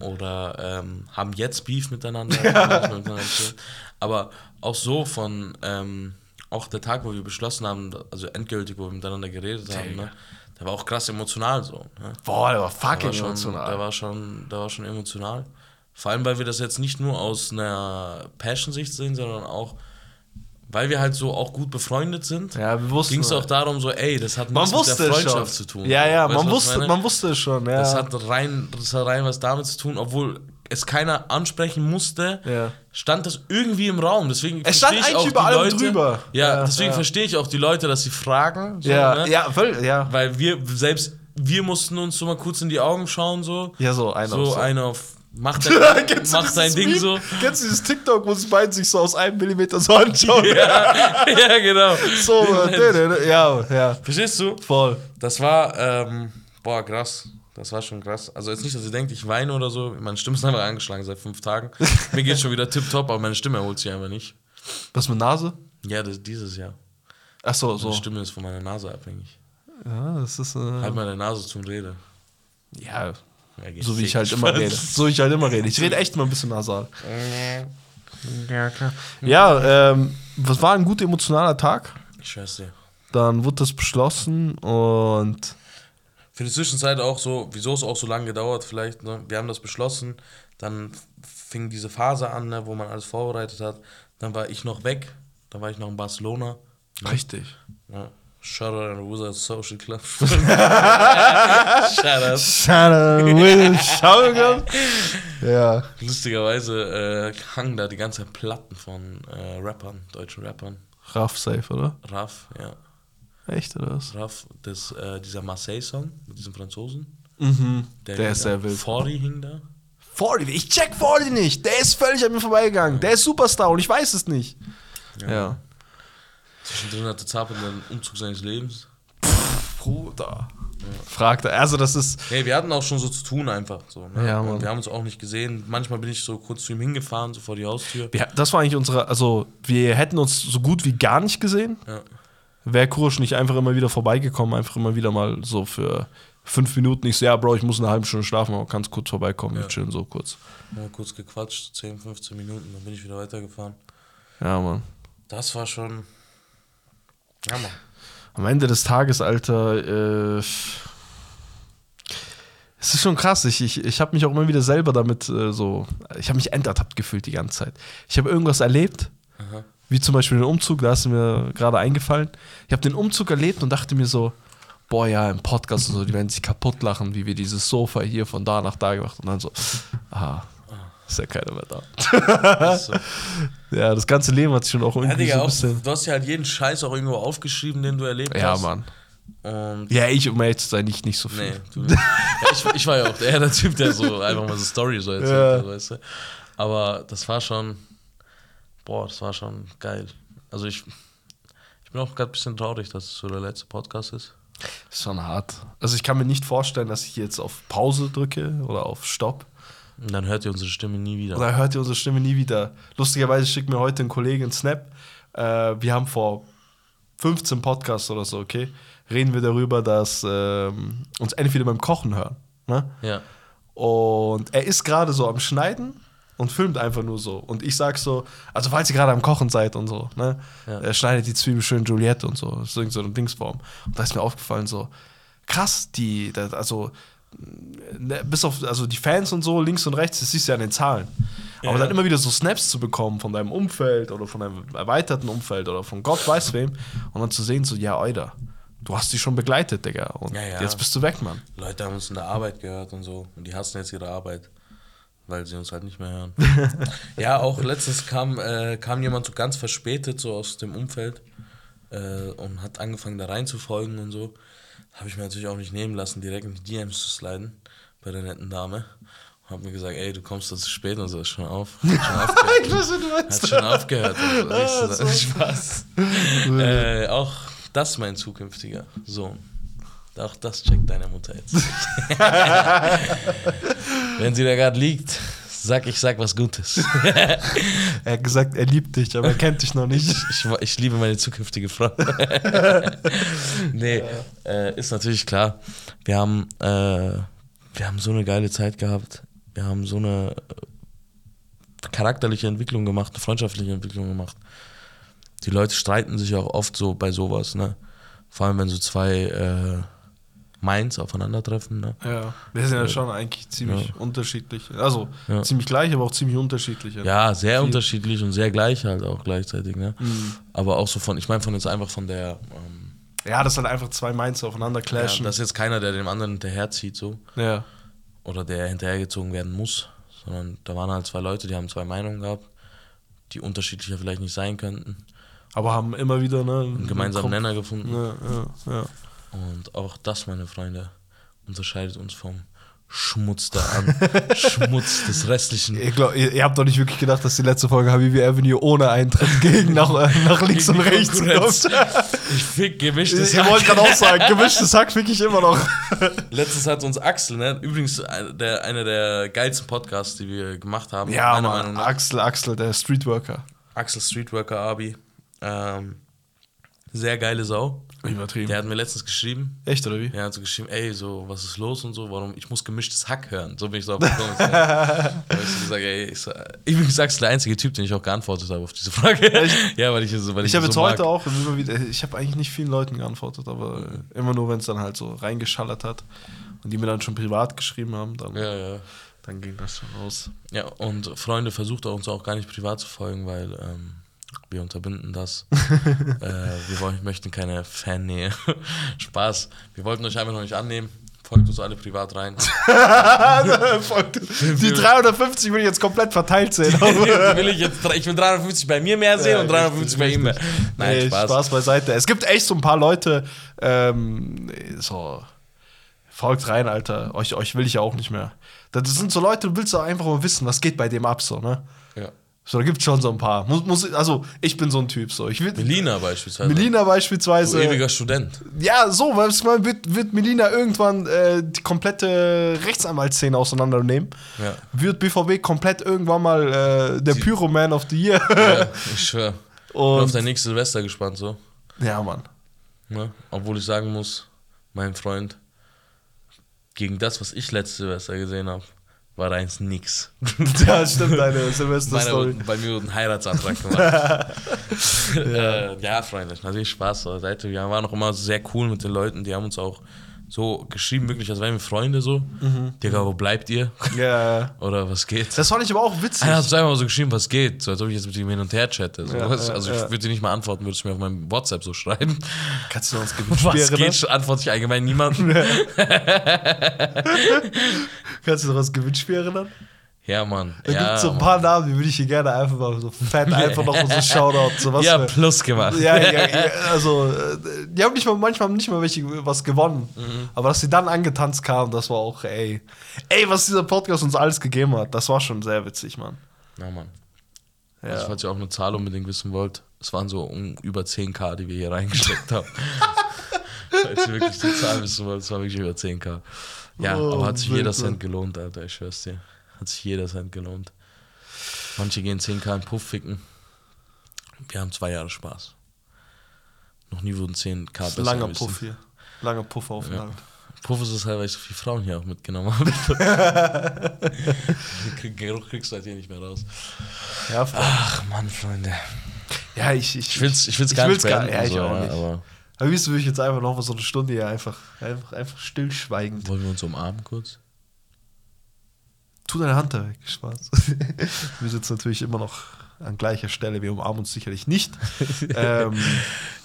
oder ähm, haben jetzt Beef miteinander. [laughs] chillen. Aber auch so von, ähm, auch der Tag, wo wir beschlossen haben, also endgültig, wo wir miteinander geredet haben, ne? Der war auch krass emotional so. Ne? Boah, der war Der fucking war, schon, emotional. der, war schon, der war schon emotional. Vor allem, weil wir das jetzt nicht nur aus einer Passion-Sicht sehen, sondern auch, weil wir halt so auch gut befreundet sind. ja, wir wussten. Ging es auch darum, so, ey, das hat nichts mit der. Freundschaft zu tun. Ja, ja, man wusste, man wusste es schon. Ja. Das hat rein, das hat rein was damit zu tun, obwohl es keiner ansprechen musste, Ja. stand das irgendwie im Raum. Deswegen Es stand eigentlich auch über allem Leute, drüber. Ja, Ja, deswegen ja. verstehe ich auch die Leute, dass sie fragen. So, ja, ne? ja, voll, ja. Weil wir selbst, wir mussten uns so mal kurz in die Augen schauen, so. Ja, so einer. so auf einer auf, mach [laughs] Kennst dein, du mach dein dieses Ding Meme? so. Kennst du dieses TikTok, wo sie beiden sich so aus einem Millimeter so anschauen? [laughs] Ja, ja, genau. So, ja, ja, Verstehst du? voll. Das war, ähm, boah, krass. Das war schon krass. Also jetzt nicht, dass ihr denkt, ich weine oder so. Meine Stimme ist einfach angeschlagen seit fünf Tagen. Mir geht schon wieder tipptopp, aber meine Stimme erholt sich einfach nicht. Was mit Nase? Ja, das, dieses Jahr. Ach so, so. Meine Stimme ist von meiner Nase abhängig. Ja, das ist. Äh, Halt meine Nase zum Rede. ja, Ja, so wie ich halt immer rede. [laughs] So wie ich halt immer rede. Ich rede echt mal ein bisschen nasal. Ja, klar. Ja, ähm, was war ein gut emotionaler Tag? Ich schwör's dir. Dann wurde das beschlossen und Für die Zwischenzeit auch so, wieso es auch so lange gedauert, vielleicht, ne? Wir haben das beschlossen, dann fing diese Phase an, ne, wo man alles vorbereitet hat. Dann war ich noch weg, dann war ich noch in Barcelona. richtig. Ja. Shoutout an Wizard Social Club. [laughs] Shoutout. Schau Ja. Lustigerweise äh, hangen da die ganze Zeit Platten von äh, Rappern, deutschen Rappern. Raff safe, oder? Raff, ja. Echt, oder was? Raff, das, äh, dieser Marseille-Song mit diesem Franzosen. Mhm. Der, hing ist sehr wild. 40 hing da. 40, ich check 40 nicht. Der ist völlig an mir vorbeigegangen. Der ist Superstar und ich weiß es nicht. Ja. Zwischendrin hatte Zappa den Umzug seines Lebens. Bruder. Fragt er. Also, das ist. Hey, wir hatten auch schon so zu tun einfach. So, ne? Ja, Und Mann. wir haben uns auch nicht gesehen. Manchmal bin ich so kurz zu ihm hingefahren, so vor die Haustür. Wir, das war eigentlich unsere. Also, wir hätten uns so gut wie gar nicht gesehen. Ja. Wäre Kurosch nicht einfach immer wieder vorbeigekommen, einfach immer wieder mal so für fünf Minuten. Ich so, ja, Bro, ich muss eine halbe Stunde schlafen, aber kannst kurz vorbeikommen. Wir Ja. chillen so kurz. Mal kurz gequatscht, 10, 15 Minuten, dann bin ich wieder weitergefahren. Ja, Mann. Das war schon. Ja, Mann. Am Ende des Tages, Alter, äh, es ist schon krass. Ich, ich, ich habe mich auch immer wieder selber damit äh, so, ich habe mich entertappt gefühlt die ganze Zeit. Ich habe irgendwas erlebt, Aha. Wie zum Beispiel den Umzug, da ist mir gerade eingefallen. Ich habe den Umzug erlebt und dachte mir so, boah, ja, im Podcast und so, die werden sich kaputt lachen, wie wir dieses Sofa hier von da nach da gemacht und dann so, ah, ist ja keiner mehr da. So. [laughs] Ja, das ganze Leben hat sich schon auch Ja, irgendwie Digga, so ein auch, du hast ja halt jeden Scheiß auch irgendwo aufgeschrieben, den du erlebt Ja, hast. Mann. Und Ja, ich, um ehrlich zu sein, nicht, nicht so viel. Nee, ja, ich, ich war ja auch eher der Typ, der so einfach mal so Story so erzählt Ja. hat, weißt du. Aber das war schon, boah, das war schon geil. Also ich, ich bin auch gerade ein bisschen traurig, dass es so der letzte Podcast ist. Ist schon hart. Also ich kann mir nicht vorstellen, dass ich jetzt auf Pause drücke oder auf Stopp. Und dann hört ihr unsere Stimme nie wieder. Oder hört ihr unsere Stimme nie wieder. Lustigerweise schickt mir heute ein Kollege einen Snap. Äh, wir haben vor 15 Podcasts oder so, okay, reden wir darüber, dass ähm, uns entweder beim Kochen hören. Ne? Ja. Und er ist gerade so am Schneiden und filmt einfach nur so. Und ich sag so, also falls ihr gerade am Kochen seid und so, ne? Ja. Er schneidet die Zwiebel schön Juliette und so. Das ist irgend so eine Dingsform. Und da ist mir aufgefallen, so, krass, die, das, also, ne, bis auf, also die Fans und so, links und rechts, das siehst du ja an den Zahlen. Aber Ja. dann immer wieder so Snaps zu bekommen von deinem Umfeld oder von deinem erweiterten Umfeld oder von Gott weiß wem und dann zu sehen, so, ja, Alter, du hast die schon begleitet, Digga. Und Ja, ja. jetzt bist du weg, Mann. Leute haben uns in der Arbeit gehört und so. Und die hassen jetzt ihre Arbeit, weil sie uns halt nicht mehr hören. [laughs] ja, auch letztens kam, äh, kam jemand so ganz verspätet, so aus dem Umfeld, äh, und hat angefangen da reinzufolgen und so. Habe ich mir natürlich auch nicht nehmen lassen, direkt in die DMs zu sliden bei der netten Dame. Und hab mir gesagt, ey, du kommst da zu spät und so, ist schon auf. Hat schon [laughs] aufgehört. Ich weiß, du meinst. Hat schon aufgehört. Und so. Ah, so. Spaß. [laughs] äh, auch das mein zukünftiger Sohn. Auch das checkt deine Mutter jetzt. Wenn sie da gerade liegt, sag ich, sag was Gutes. [laughs] Er hat gesagt, er liebt dich, aber er kennt dich noch nicht. Ich, ich liebe meine zukünftige Frau. [laughs] nee, äh, ist natürlich klar. Wir haben, äh, wir haben so eine geile Zeit gehabt. Wir haben so eine äh, charakterliche Entwicklung gemacht, eine freundschaftliche Entwicklung gemacht. Die Leute streiten sich auch oft so bei sowas, ne? Vor allem, wenn so zwei äh, Minds aufeinandertreffen, ne? Ja, wir sind ja schon eigentlich ziemlich Ja. unterschiedlich. Also Ja. ziemlich gleich, aber auch ziemlich unterschiedlich. Ja, sehr Viel. unterschiedlich und sehr gleich halt auch gleichzeitig, ne? Mhm. Aber auch so von, ich meine von jetzt einfach von der, ähm, Ja, das sind einfach zwei Minds aufeinander ja, clashen. das ist jetzt keiner, der dem anderen hinterherzieht, so. Ja, oder der hinterhergezogen werden muss, sondern da waren halt zwei Leute, die haben zwei Meinungen gehabt, die unterschiedlicher vielleicht nicht sein könnten, aber haben immer wieder ne, einen gemeinsamen Nenner gefunden. Ja, ja, ja. Und auch das, meine Freunde, unterscheidet uns vom Schmutz da an. [laughs] Schmutz des restlichen. Ich glaub, ihr, ihr habt doch nicht wirklich gedacht, dass die letzte Folge Habibi Avenue ohne Eintritt [laughs] gegen nach, äh, nach links und Gegen die rechts kommt. [laughs] Ich fick gemischtes Ihr Hack. wollt gerade auch sagen, gemischtes Hack fick ich immer noch. Letztens hat uns Axel, ne? Übrigens ein- der, einer der geilsten Podcasts, die wir gemacht haben. Ja, meiner Mann, Meinung nach. Axel, Axel, der Streetworker. Axel Streetworker Abi. Ähm, sehr geile Sau. Übertrieben. Der hat mir letztens geschrieben. Echt, oder wie? Er hat so geschrieben, ey, so, was ist los und so, warum, ich muss gemischtes Hack hören. So bin ich so auf gekommen. [laughs] da hab ich so gesagt, ey, ich, so, übrigens Axel der einzige Typ, den ich auch geantwortet habe auf diese Frage. [laughs] ja, weil ich so, weil ich, Ich habe so jetzt mag. heute auch immer wieder, ich habe eigentlich nicht vielen Leuten geantwortet, aber immer nur, wenn es dann halt so reingeschallert hat und die mir dann schon privat geschrieben haben, dann, Ja, ja. dann ging das schon raus. Ja, und Freunde versucht uns auch gar nicht privat zu folgen, weil ähm, wir unterbinden das. [laughs] äh, wir wollen, möchten keine Fannähe. [laughs] Spaß. Wir wollten euch einfach noch nicht annehmen. Folgt uns alle privat rein. [laughs] die 350 will ich jetzt komplett verteilt sehen. Will ich, jetzt, ich will 350 bei mir mehr sehen Ja, und 350 bei ihm mehr. Nein, Nee, Spaß. Spaß beiseite. Es gibt echt so ein paar Leute, ähm, so, folgt rein, Alter. Euch, euch will ich ja auch nicht mehr. Das sind so Leute, du willst doch einfach mal wissen, was geht bei dem ab, so, ne? Ja. So, da gibt es schon so ein paar. Muss, muss, also, ich bin so ein Typ, so. Ich will, Melina beispielsweise. Melina Du beispielsweise. ewiger Student. Ja, so, weil es mal wird, wird Melina irgendwann äh, die komplette Rechtsanwaltsszene auseinandernehmen. Ja. Wird BVB komplett irgendwann mal äh, der Pyroman of the Year. ja [laughs] ich schwör. Bin auf Und dein nächstes Silvester gespannt, so. ja, Mann. Ne? Obwohl ich sagen muss, mein Freund, gegen das, was ich letztes Silvester gesehen habe, war eins nix. [laughs] Ja, stimmt, deine Silvester-Story. bei mir wurde ein Heiratsantrag gemacht. [laughs] äh, ja, Freunde, natürlich Spaß. So. Seite, wir waren auch immer sehr cool mit den Leuten, die haben uns auch so geschrieben, wirklich, als wären wir Freunde so. Digga, wo bleibt ihr? Ja, [laughs] Oder was geht? das fand ich aber auch witzig. Einer hat uns einfach mal so geschrieben, was geht, so als ob ich jetzt mit ihm hin und her chatte. So. Ja, Was- ja, also ich würde dir nicht mal antworten, würdest du mir auf meinem WhatsApp so schreiben. Kannst du noch ins [laughs] Was Gewinnspiel geht, antworte ich allgemein niemanden. [laughs] Kannst du noch ans Gewinnspiel erinnern? Ja, Mann. Da ja, gibt es so ein Mann. paar Namen, die würde ich hier gerne einfach mal so fett [laughs] einfach noch so Shoutout. So was Ja, plus gemacht. Ja, ja, ja, [laughs] also äh, die haben nicht mal, manchmal nicht mal welche was gewonnen. Mhm. Aber dass sie dann angetanzt kamen, das war auch, ey. Ey, was dieser Podcast uns alles gegeben hat, das war schon sehr witzig, Mann. Ja, Mann. Ja. Also, falls ihr auch eine Zahl unbedingt wissen wollt, es waren so um, über 10k, die wir hier reingesteckt haben. [laughs] falls ihr wirklich die Zahl wissen wollt, es war wirklich über 10k. Ja, Oh, aber hat sich jeder. Cent gelohnt, Alter, ich schwör's dir. Hat sich jeder Cent gelohnt. Manche gehen 10k in Puff ficken. Wir haben zwei Jahre Spaß. Noch nie wurden 10k Das ist besser. langer gewesen. Puff hier. Langer Puffaufenthalt. Puff ist es halt, weil ich so viele Frauen hier auch mitgenommen habe. [laughs] Den Geruch kriegst du halt hier nicht mehr raus. Ja. Ach Mann, Freunde. ja ich, ich, Ich will's, ich will's gar will's nicht gar- beenden. ja, ich so, auch ja, nicht. Aber Am liebsten würde ich jetzt einfach noch mal so eine Stunde hier einfach, einfach, einfach stillschweigend. wollen wir uns umarmen kurz? Tu deine Hand da weg, Spaß. [laughs] Wir sitzen natürlich immer noch an gleicher Stelle. Wir umarmen uns sicherlich nicht. [laughs] ähm,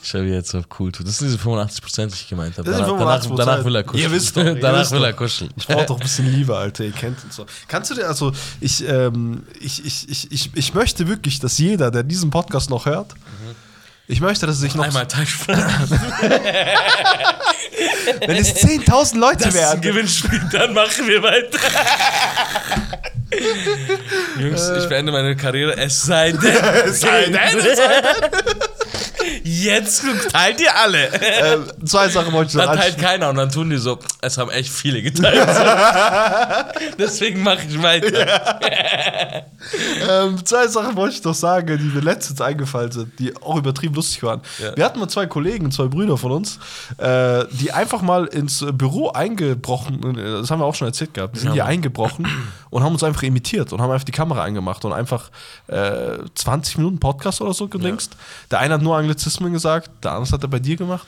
Ich habe jetzt auf cool tut. Das sind diese 85%, die ich gemeint habe. Danach, 85%. danach, danach will er kuscheln. Ihr wisst doch, [laughs] danach will er kuscheln. ich brauche doch ein bisschen Liebe, Alter. Ihr kennt uns so. Kannst du dir, also, ich, ähm, ich, ich, ich, ich, ich möchte wirklich, dass jeder, der diesen Podcast noch hört, ich möchte, dass er sich noch. Einmal Teilsprache. [laughs] Wenn es 10.000 Leute Das ist ein werden. Gewinnspiel, dann machen wir weiter. [laughs] Jungs, ich beende meine Karriere, es sei denn. Es sei denn, es [laughs] Jetzt teilt ihr alle. Ähm, zwei Sachen wollte ich noch Dann teilt keiner und dann tun die so, es haben echt viele geteilt. [laughs] Deswegen mache ich weiter. Ähm, zwei Sachen wollte ich noch sagen, die mir letztens eingefallen sind, die auch übertrieben lustig waren. Ja. Wir hatten mal zwei Kollegen, zwei Brüder von uns, äh, die einfach mal ins Büro eingebrochen, äh, das haben wir auch schon erzählt gehabt, die sind Ja, hier eingebrochen und haben uns einfach imitiert und haben einfach die Kamera angemacht und einfach äh, 20 Minuten Podcast oder so gedingst. Der eine hat nur Anglizismen gesagt, andere hat er bei dir gemacht.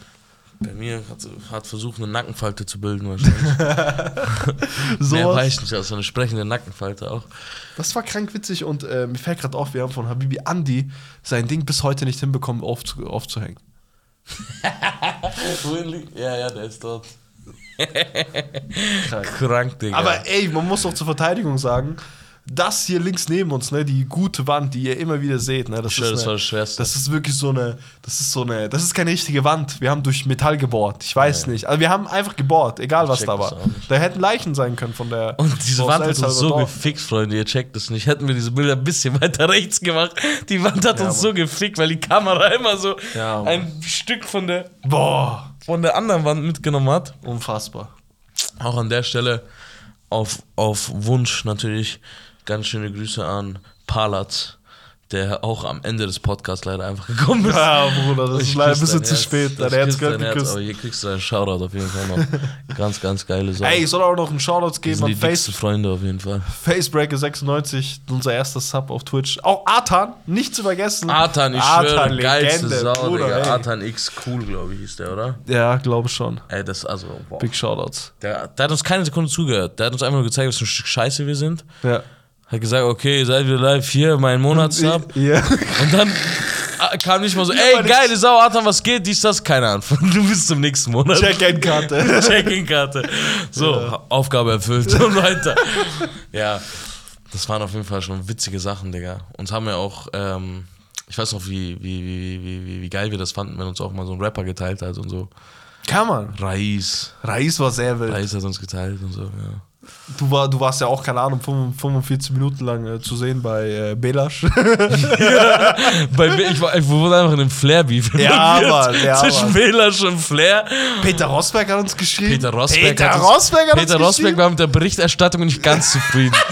Bei mir hat, hat versucht, eine Nackenfalte zu bilden wahrscheinlich. So [laughs] Mehr weiß ich nicht, also eine sprechende Nackenfalte auch. Das war krank witzig und äh, mir fällt gerade auf, wir haben von Habibi Andi sein Ding bis heute nicht hinbekommen aufzu aufzuhängen. [laughs] Ja, ja, der ist dort. Krank. Krank, Digga. Aber ey, man muss doch zur Verteidigung sagen, das hier links neben uns, ne, die gute Wand, die ihr immer wieder seht, ne, das, Ich schwör, ist das eine, war das Schwerste. das ist wirklich so eine, das ist so eine, das ist keine richtige Wand. Wir haben durch Metall gebohrt. Ich weiß nicht. Also wir haben einfach gebohrt, egal was check da das war. Da hätten Leichen sein können von der. Und diese Wand hat uns so gefickt, Freunde, ihr checkt es nicht. Hätten wir diese Bilder ein bisschen [laughs] weiter rechts gemacht. Die Wand hat Ja, uns Mann. so gefickt, weil die Kamera [laughs] immer so Ja, ein Stück von der, Boah, von der anderen Wand mitgenommen hat. unfassbar. Auch an der Stelle auf, auf Wunsch natürlich ganz schöne Grüße an Palatz, der auch am Ende des Podcasts leider einfach gekommen ist. Ja, Bruder, das Ich ist leider ein bisschen zu Herz. spät. Dein Herz gehört dein Herz, geküsst. Aber hier kriegst du einen Shoutout auf jeden Fall noch. [laughs] ganz, ganz geile Sache. Ey, ich soll auch noch einen Shoutout geben sind an die Face, Freunde auf jeden Fall. Facebreaker96, unser erster Sub auf Twitch. Auch Artan, nicht zu vergessen. Artan, ich Artan, schwöre, geilste Legende, Sau, Bruder, Digga. ey. Artan X Cool, glaube ich, hieß der, oder? Ja, glaube schon. Ey, das, also, wow. Big Shoutouts. Der, der hat uns keine Sekunde zugehört. Der hat uns einfach nur gezeigt, was für ein Stück Scheiße wir sind. Ja. Hat gesagt, okay, seid wieder live, hier, mein Monatssub. [laughs] Ja. Und dann äh, kam nicht mal so, Ja, ey, aber geile Sau, Artan, was geht? Dies, das, keine Ahnung. [laughs] Du bist zum nächsten Monat. Check-in-Karte. [laughs] Check-in-Karte. So, Aufgabe erfüllt und weiter. Ja, das waren auf jeden Fall schon witzige Sachen, Digga. Uns haben ja auch, ähm, ich weiß noch, wie, wie, wie, wie, wie, geil wir das fanden, wenn uns auch mal so ein Rapper geteilt hat und so. Kann man. Raiz. Reis war sehr wild. Raiz hat uns geteilt und so, ja. Du, war, du warst ja auch, keine Ahnung, 45 Minuten lang äh, zu sehen bei äh, Belasch. [laughs] Bei, mir- ich, war, ich wurde einfach in einem Flair-Beef Ja. Mann, ja, Zwischen Mann. Belasch und Flair. Peter Rosberg hat uns geschrieben. Peter Rosberg, Peter hat uns, Rosberg hat Peter Rosberg war mit der Berichterstattung nicht ganz zufrieden. [laughs]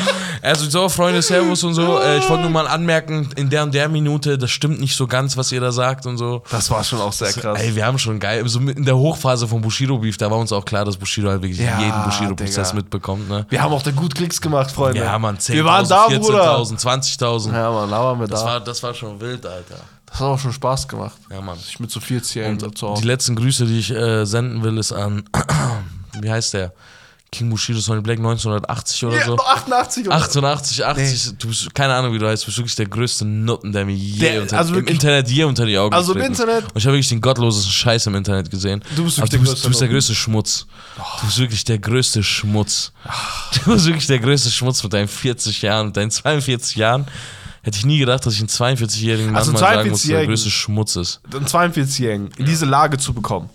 Also so, Freunde, Servus und so. Äh, ich wollte nur mal anmerken, in der und der Minute, das stimmt nicht so ganz, was ihr da sagt und so. Das war schon auch sehr krass. Ey, wir haben schon geil. So in der Hochphase von Bushido Beef, da war uns auch klar, dass Bushido halt wirklich Ja, jeden Bushido-Prozess Digga. Mitbekommt, ne? Wir haben auch da gut Klicks gemacht, Freunde. Ja, Mann, 10.000, Wir waren da, Bruder. 14.000, 20.000. Ja, Mann, da waren wir Das da. war, das war schon wild, Alter. das hat auch schon Spaß gemacht. Ja, Mann. Ich mit so 40-Jährigen Und zu die Hause. letzten Grüße, die ich äh, senden will, ist an, [clears throat] wie heißt der? King Bushido Sonny Black 1980 oder Ja, so. 88 oder 88, 80, du bist, keine Ahnung, wie du heißt, du bist wirklich der größte Nutten, der mir je Der- unter, also im wirklich- Internet je unter die Augen Also im. Internet- Und ich habe wirklich den gottlosesten Scheiß im Internet gesehen. Du bist Aber wirklich der du bist, größte du bist der größte Schmutz. Du bist wirklich der größte Schmutz. Du bist wirklich der größte Schmutz mit deinen 40 Jahren, mit deinen 42 Jahren. Hätte ich nie gedacht, dass ich einen 42-jährigen Mann Also mal sagen muss, der 42-Jährigen. größte Schmutz ist. einen 42-Jährigen in diese Lage zu bekommen,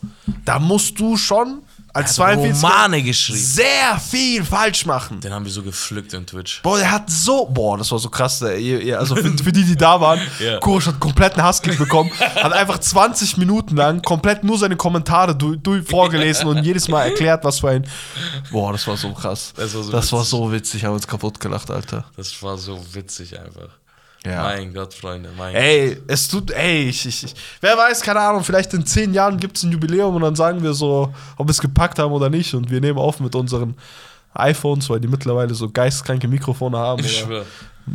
da musst du schon als 42 Romane geschrieben. sehr viel falsch machen. Den haben wir so gepflückt in Twitch. Boah, der hat so, boah, das war so krass. Also für, [laughs] für die, die da waren, Ja. Kurosch hat kompletten Hasskick bekommen, hat einfach 20 Minuten lang komplett nur seine Kommentare du, du vorgelesen und jedes Mal erklärt, was für ein. Boah, das war so krass. Das war so das war witzig. so witzig, haben uns kaputt gelacht, Alter. Das war so witzig einfach. Ja. Mein Gott, Freunde, mein Ey, es tut, ey, ich, ich, ich, wer weiß, keine Ahnung, vielleicht in zehn Jahren gibt es ein Jubiläum und dann sagen wir so, ob wir es gepackt haben oder nicht und wir nehmen auf mit unseren iPhones, weil die mittlerweile so geistkranke Mikrofone haben. Ich Oder, schwör.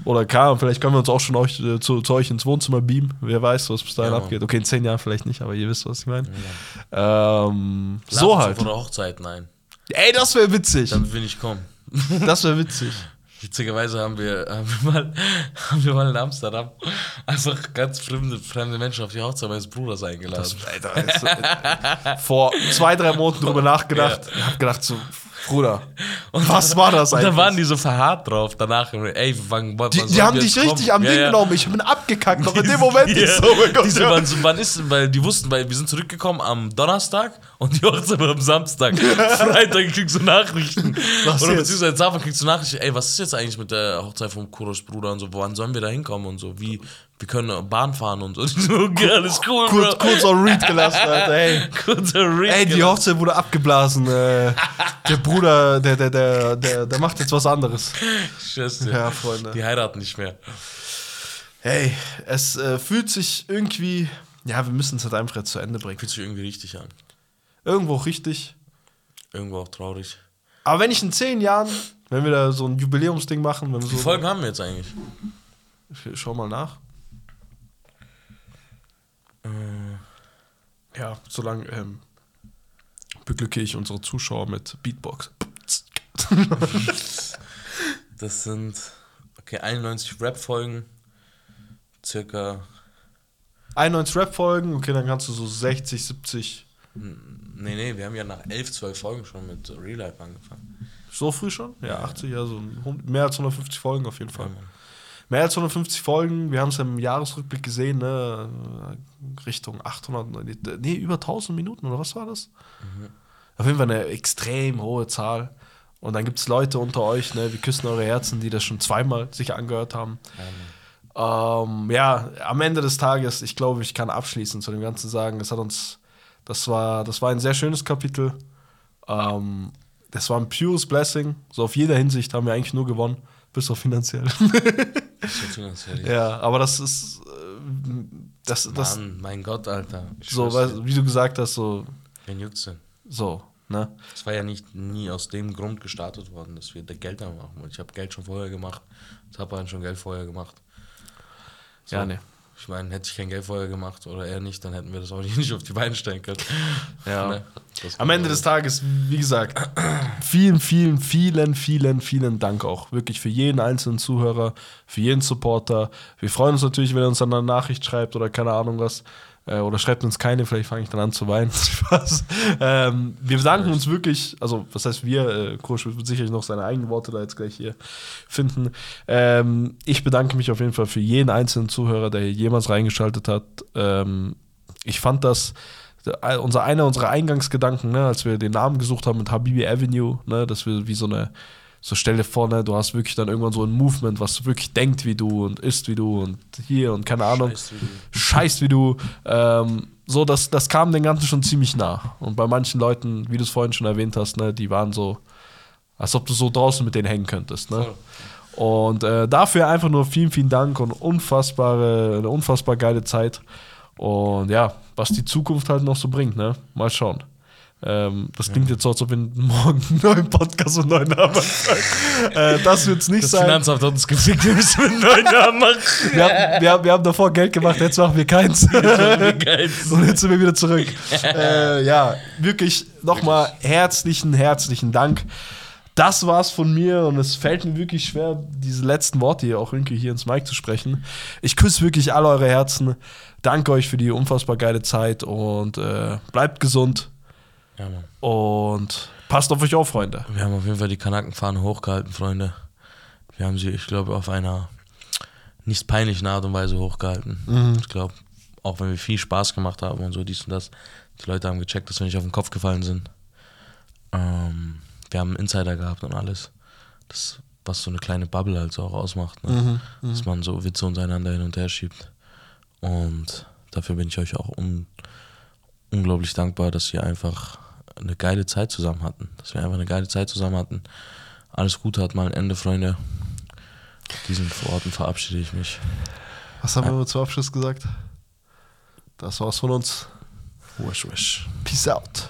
oder Ahnung, vielleicht können wir uns auch schon euch, äh, zu, zu euch ins Wohnzimmer beamen. Wer weiß, was bis dahin Ja, abgeht. Okay, in zehn Jahren vielleicht nicht, aber ihr wisst, was ich meine. Ähm, Lad so halt. Auf eure Hochzeiten ein, Ey, das wäre witzig. damit wir nicht kommen. Das wäre witzig. [laughs] Witzigerweise haben wir, haben, wir mal, [laughs] haben wir mal in Amsterdam einfach ganz fremde, fremde Menschen auf die Hochzeit meines Bruders eingeladen. Alter, jetzt, äh, vor zwei, drei Monaten drüber nachgedacht. Ich hab gedacht so, Bruder, [laughs] was war das Und eigentlich? da waren die so verharrt drauf danach. Ey, wann, wann Die, wann die haben dich richtig am Ja, Ding ja. genommen. Ich bin abgekackt. Aber in dem Moment Ja. ist so, Gott, Diese so, wann ist, weil die wussten, weil wir sind zurückgekommen am Donnerstag und die Hochzeit war am Samstag. [laughs] Freitag kriegst du Nachrichten. Was Oder jetzt? beziehungsweise Samstag kriegst du Nachrichten, ey, was ist jetzt eigentlich mit der Hochzeit vom Kurosch Bruder und so, wann sollen wir da hinkommen und so, wie, wir können Bahn fahren und so. [laughs] Okay, alles cool, kurz, Bro. kurz on Read gelassen, Alter. Ey, [laughs] Kurzer Read ey die. Hochzeit wurde abgeblasen. Äh, der Bruder, der, der, der, der, der macht jetzt was anderes. Dir. Ja, Freunde. Die heiraten nicht mehr. Hey, es äh, fühlt sich irgendwie. Ja, wir müssen es halt einfach jetzt zu Ende bringen. Fühlt sich irgendwie richtig an. Irgendwo richtig. Irgendwo auch traurig. Aber wenn ich in zehn Jahren, wenn wir da so ein Jubiläumsding machen, wenn wir Wie so. Folgen haben wir jetzt eigentlich? Ich schau mal nach. Ja, solange ähm, beglücke ich unsere Zuschauer mit Beatbox. [laughs] Das sind, okay, 91 Rap-Folgen. Circa, 91 Rap-Folgen, okay, dann kannst du so 60, 70. nee, nee, wir haben ja nach 11, 12 Folgen schon mit Real Life angefangen. So früh schon? Ja, 80, also mehr als 150 Folgen auf jeden Fall. Ja. Mehr als 150 Folgen, wir haben es im Jahresrückblick gesehen, ne? Richtung 800, nee, über 1000 Minuten oder was war das? Auf jeden Fall eine extrem hohe Zahl. Und dann gibt es Leute unter euch, ne, wir küssen eure Herzen, die das schon zweimal sich angehört haben. Ähm, ja, am Ende des Tages, ich glaube, ich kann abschließend zu dem Ganzen sagen, es hat uns, das war, das war ein sehr schönes Kapitel. Ähm, das war ein pures Blessing. So auf jeder Hinsicht haben wir eigentlich nur gewonnen, bis auf finanziell. [laughs] Das ja, aber das ist, äh, das, das Mann, mein Gott, Alter. Ich so, weil, wie du gesagt hast, so, Wen juckt's denn? so, ne? Es war ja nicht nie aus dem Grund gestartet worden, dass wir da Geld haben machen. Und ich habe Geld schon vorher gemacht. Tapan schon Geld vorher gemacht. So. Ja, ne. Ich meine, hätte ich kein Geld vorher gemacht oder er nicht, dann hätten wir das auch [laughs] nicht auf die Beine stellen können. Ja. Ne? Am Ende des Tages, wie gesagt, vielen, vielen, vielen, vielen, vielen Dank auch. Wirklich für jeden einzelnen Zuhörer, für jeden Supporter. Wir freuen uns natürlich, wenn ihr uns dann eine Nachricht schreibt oder keine Ahnung was. Äh, Oder schreibt uns keine, vielleicht fange ich dann an zu weinen. [laughs] Spaß. Ähm, wir bedanken uns wirklich, also was heißt wir, äh, Krusch wird sicherlich noch seine eigenen Worte da jetzt gleich hier finden. Ähm, ich bedanke mich auf jeden Fall für jeden einzelnen Zuhörer, der hier jemals reingeschaltet hat. Ähm, ich fand das, äh, unser einer unserer Eingangsgedanken, ne, als wir den Namen gesucht haben mit Habibi Avenue, ne, dass wir wie so eine, so stelle vor, ne, du hast wirklich dann irgendwann so ein Movement, was wirklich denkt wie du und ist wie du und hier und keine Ahnung, Scheiß wie du. scheißt wie du. Ähm, so, das, das kam den Ganzen schon ziemlich nah. Und bei manchen Leuten, wie du es vorhin schon erwähnt hast, ne, die waren so, als ob du so draußen mit denen hängen könntest. Ne? Und äh, dafür einfach nur vielen, vielen Dank und unfassbare, eine unfassbar geile Zeit. Und ja, was die Zukunft halt noch so bringt, ne? Mal schauen. Ähm, das klingt jetzt so, als ob wir morgen einen neuen Podcast und einen neuen Namen anfangen. äh, Das wird es nicht Das sein. Finanzamt hat uns gefickt, wir müssen einen neuen Namen machen. [laughs] Wir haben, wir, haben, wir haben davor Geld gemacht, jetzt machen wir keins. Geil. [laughs] Und jetzt sind wir wieder zurück. [laughs] äh, ja, wirklich nochmal herzlichen, herzlichen Dank. Das war's von mir und es fällt mir wirklich schwer, diese letzten Worte hier auch irgendwie hier ins Mic zu sprechen. Ich küsse wirklich alle eure Herzen. Danke euch für die unfassbar geile Zeit und äh, bleibt gesund Ja, Mann. und passt auf euch auf, Freunde. Wir haben auf jeden Fall die Kanakenfahne hochgehalten, Freunde. Wir haben sie, ich glaube, auf einer nicht peinlichen Art und Weise hochgehalten. Ich glaube, auch wenn wir viel Spaß gemacht haben und so dies und das, die Leute haben gecheckt, dass wir nicht auf den Kopf gefallen sind. Ähm, wir haben einen Insider gehabt und alles. Das, was so eine kleine Bubble halt so auch ausmacht. Ne? Dass man so Witze untereinander hin und her schiebt. Und dafür bin ich euch auch un unglaublich dankbar, dass wir einfach eine geile Zeit zusammen hatten. Dass wir einfach eine geile Zeit zusammen hatten. Alles Gute hat mal ein Ende, Freunde. Mit diesen Worten verabschiede ich mich. Was haben wir zum Abschluss gesagt? Das war's von uns. Wish, wish. Peace out.